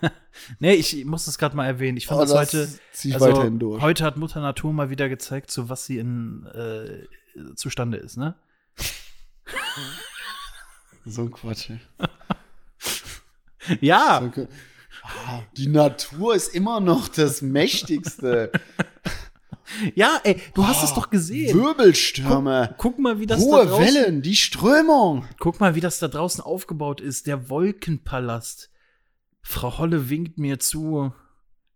Nee, ich muss das gerade mal erwähnen. Ich fand Aber das heute. zieh ich also, weiterhin durch. Heute hat Mutter Natur mal wieder gezeigt, zu was sie in äh, zustande ist, ne? So ein Quatsch. Ja. So ein Qu- Ah, Die Natur ist immer noch das Mächtigste. Ja, ey, du hast es Oh, doch gesehen. Wirbelstürme, Guck mal, wie das da hohe draußen, Wellen, die Strömung. Guck mal, wie das da draußen aufgebaut ist, der Wolkenpalast. Frau Holle winkt mir zu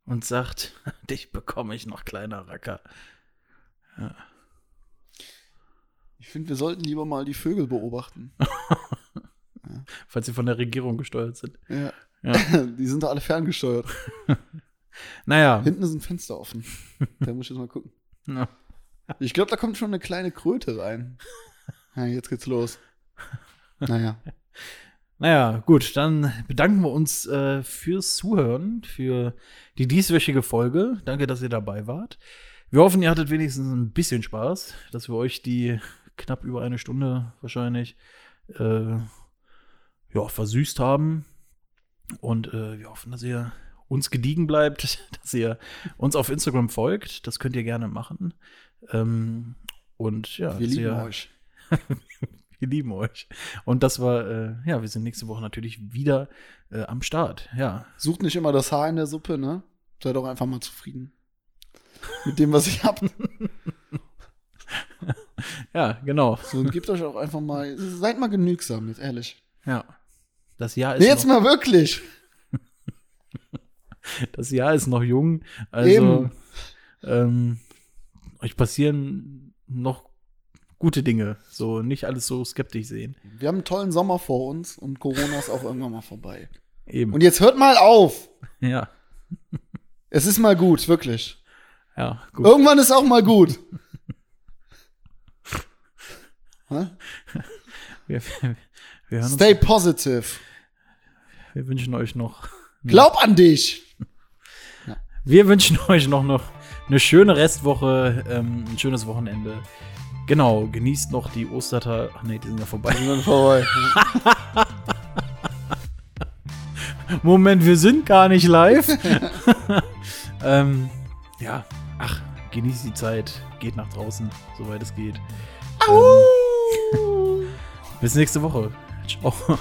und sagt, dich bekomme ich noch, kleiner Racker. Ich finde, wir sollten lieber mal die Vögel beobachten. Falls sie von der Regierung gesteuert sind. Ja. Ja. Die sind da alle ferngesteuert. Naja, Hinten ist ein Fenster offen. Da muss ich jetzt mal gucken. Ja. Ich glaube, da kommt schon eine kleine Kröte rein. Ja, jetzt geht's los. Naja. naja, gut, dann bedanken wir uns äh, fürs Zuhören, für die dieswöchige Folge. Danke, dass ihr dabei wart. Wir hoffen, ihr hattet wenigstens ein bisschen Spaß, dass wir euch die knapp über eine Stunde wahrscheinlich äh, ja, versüßt haben. Und äh, wir hoffen, dass ihr uns gediegen bleibt, dass ihr uns auf Instagram folgt. Das könnt ihr gerne machen. Ähm, und ja, Wir lieben ihr, euch. wir lieben euch. Und das war, äh, ja, wir sind nächste Woche natürlich wieder äh, am Start. Ja, Sucht nicht immer das Haar in der Suppe, ne? Seid doch einfach mal zufrieden. Mit dem, was ich hab. ja, genau. So, und gebt euch auch einfach mal. Seid mal genügsam, jetzt ehrlich. Ja. Das Jahr ist, Nee, jetzt mal wirklich. das Jahr ist noch jung. Also, ähm, euch passieren noch gute Dinge. So, nicht alles so skeptisch sehen. Wir haben einen tollen Sommer vor uns und Corona ist auch irgendwann mal vorbei. Eben. Und jetzt hört mal auf. ja, Es ist mal gut, wirklich. ja, gut. Irgendwann ist auch mal gut. Wir, wir, uns, Stay positive. wir wünschen euch noch. Glaub an dich. Wir wünschen euch noch, noch eine schöne Restwoche, ähm, ein schönes Wochenende. Genau, genießt noch die Ostertage. Ach nee, die sind ja vorbei. Wir sind vorbei. Moment, wir sind gar nicht live. ähm, ja, ach, genießt die Zeit, geht nach draußen, soweit es geht. Ähm, bis nächste Woche. Ciao.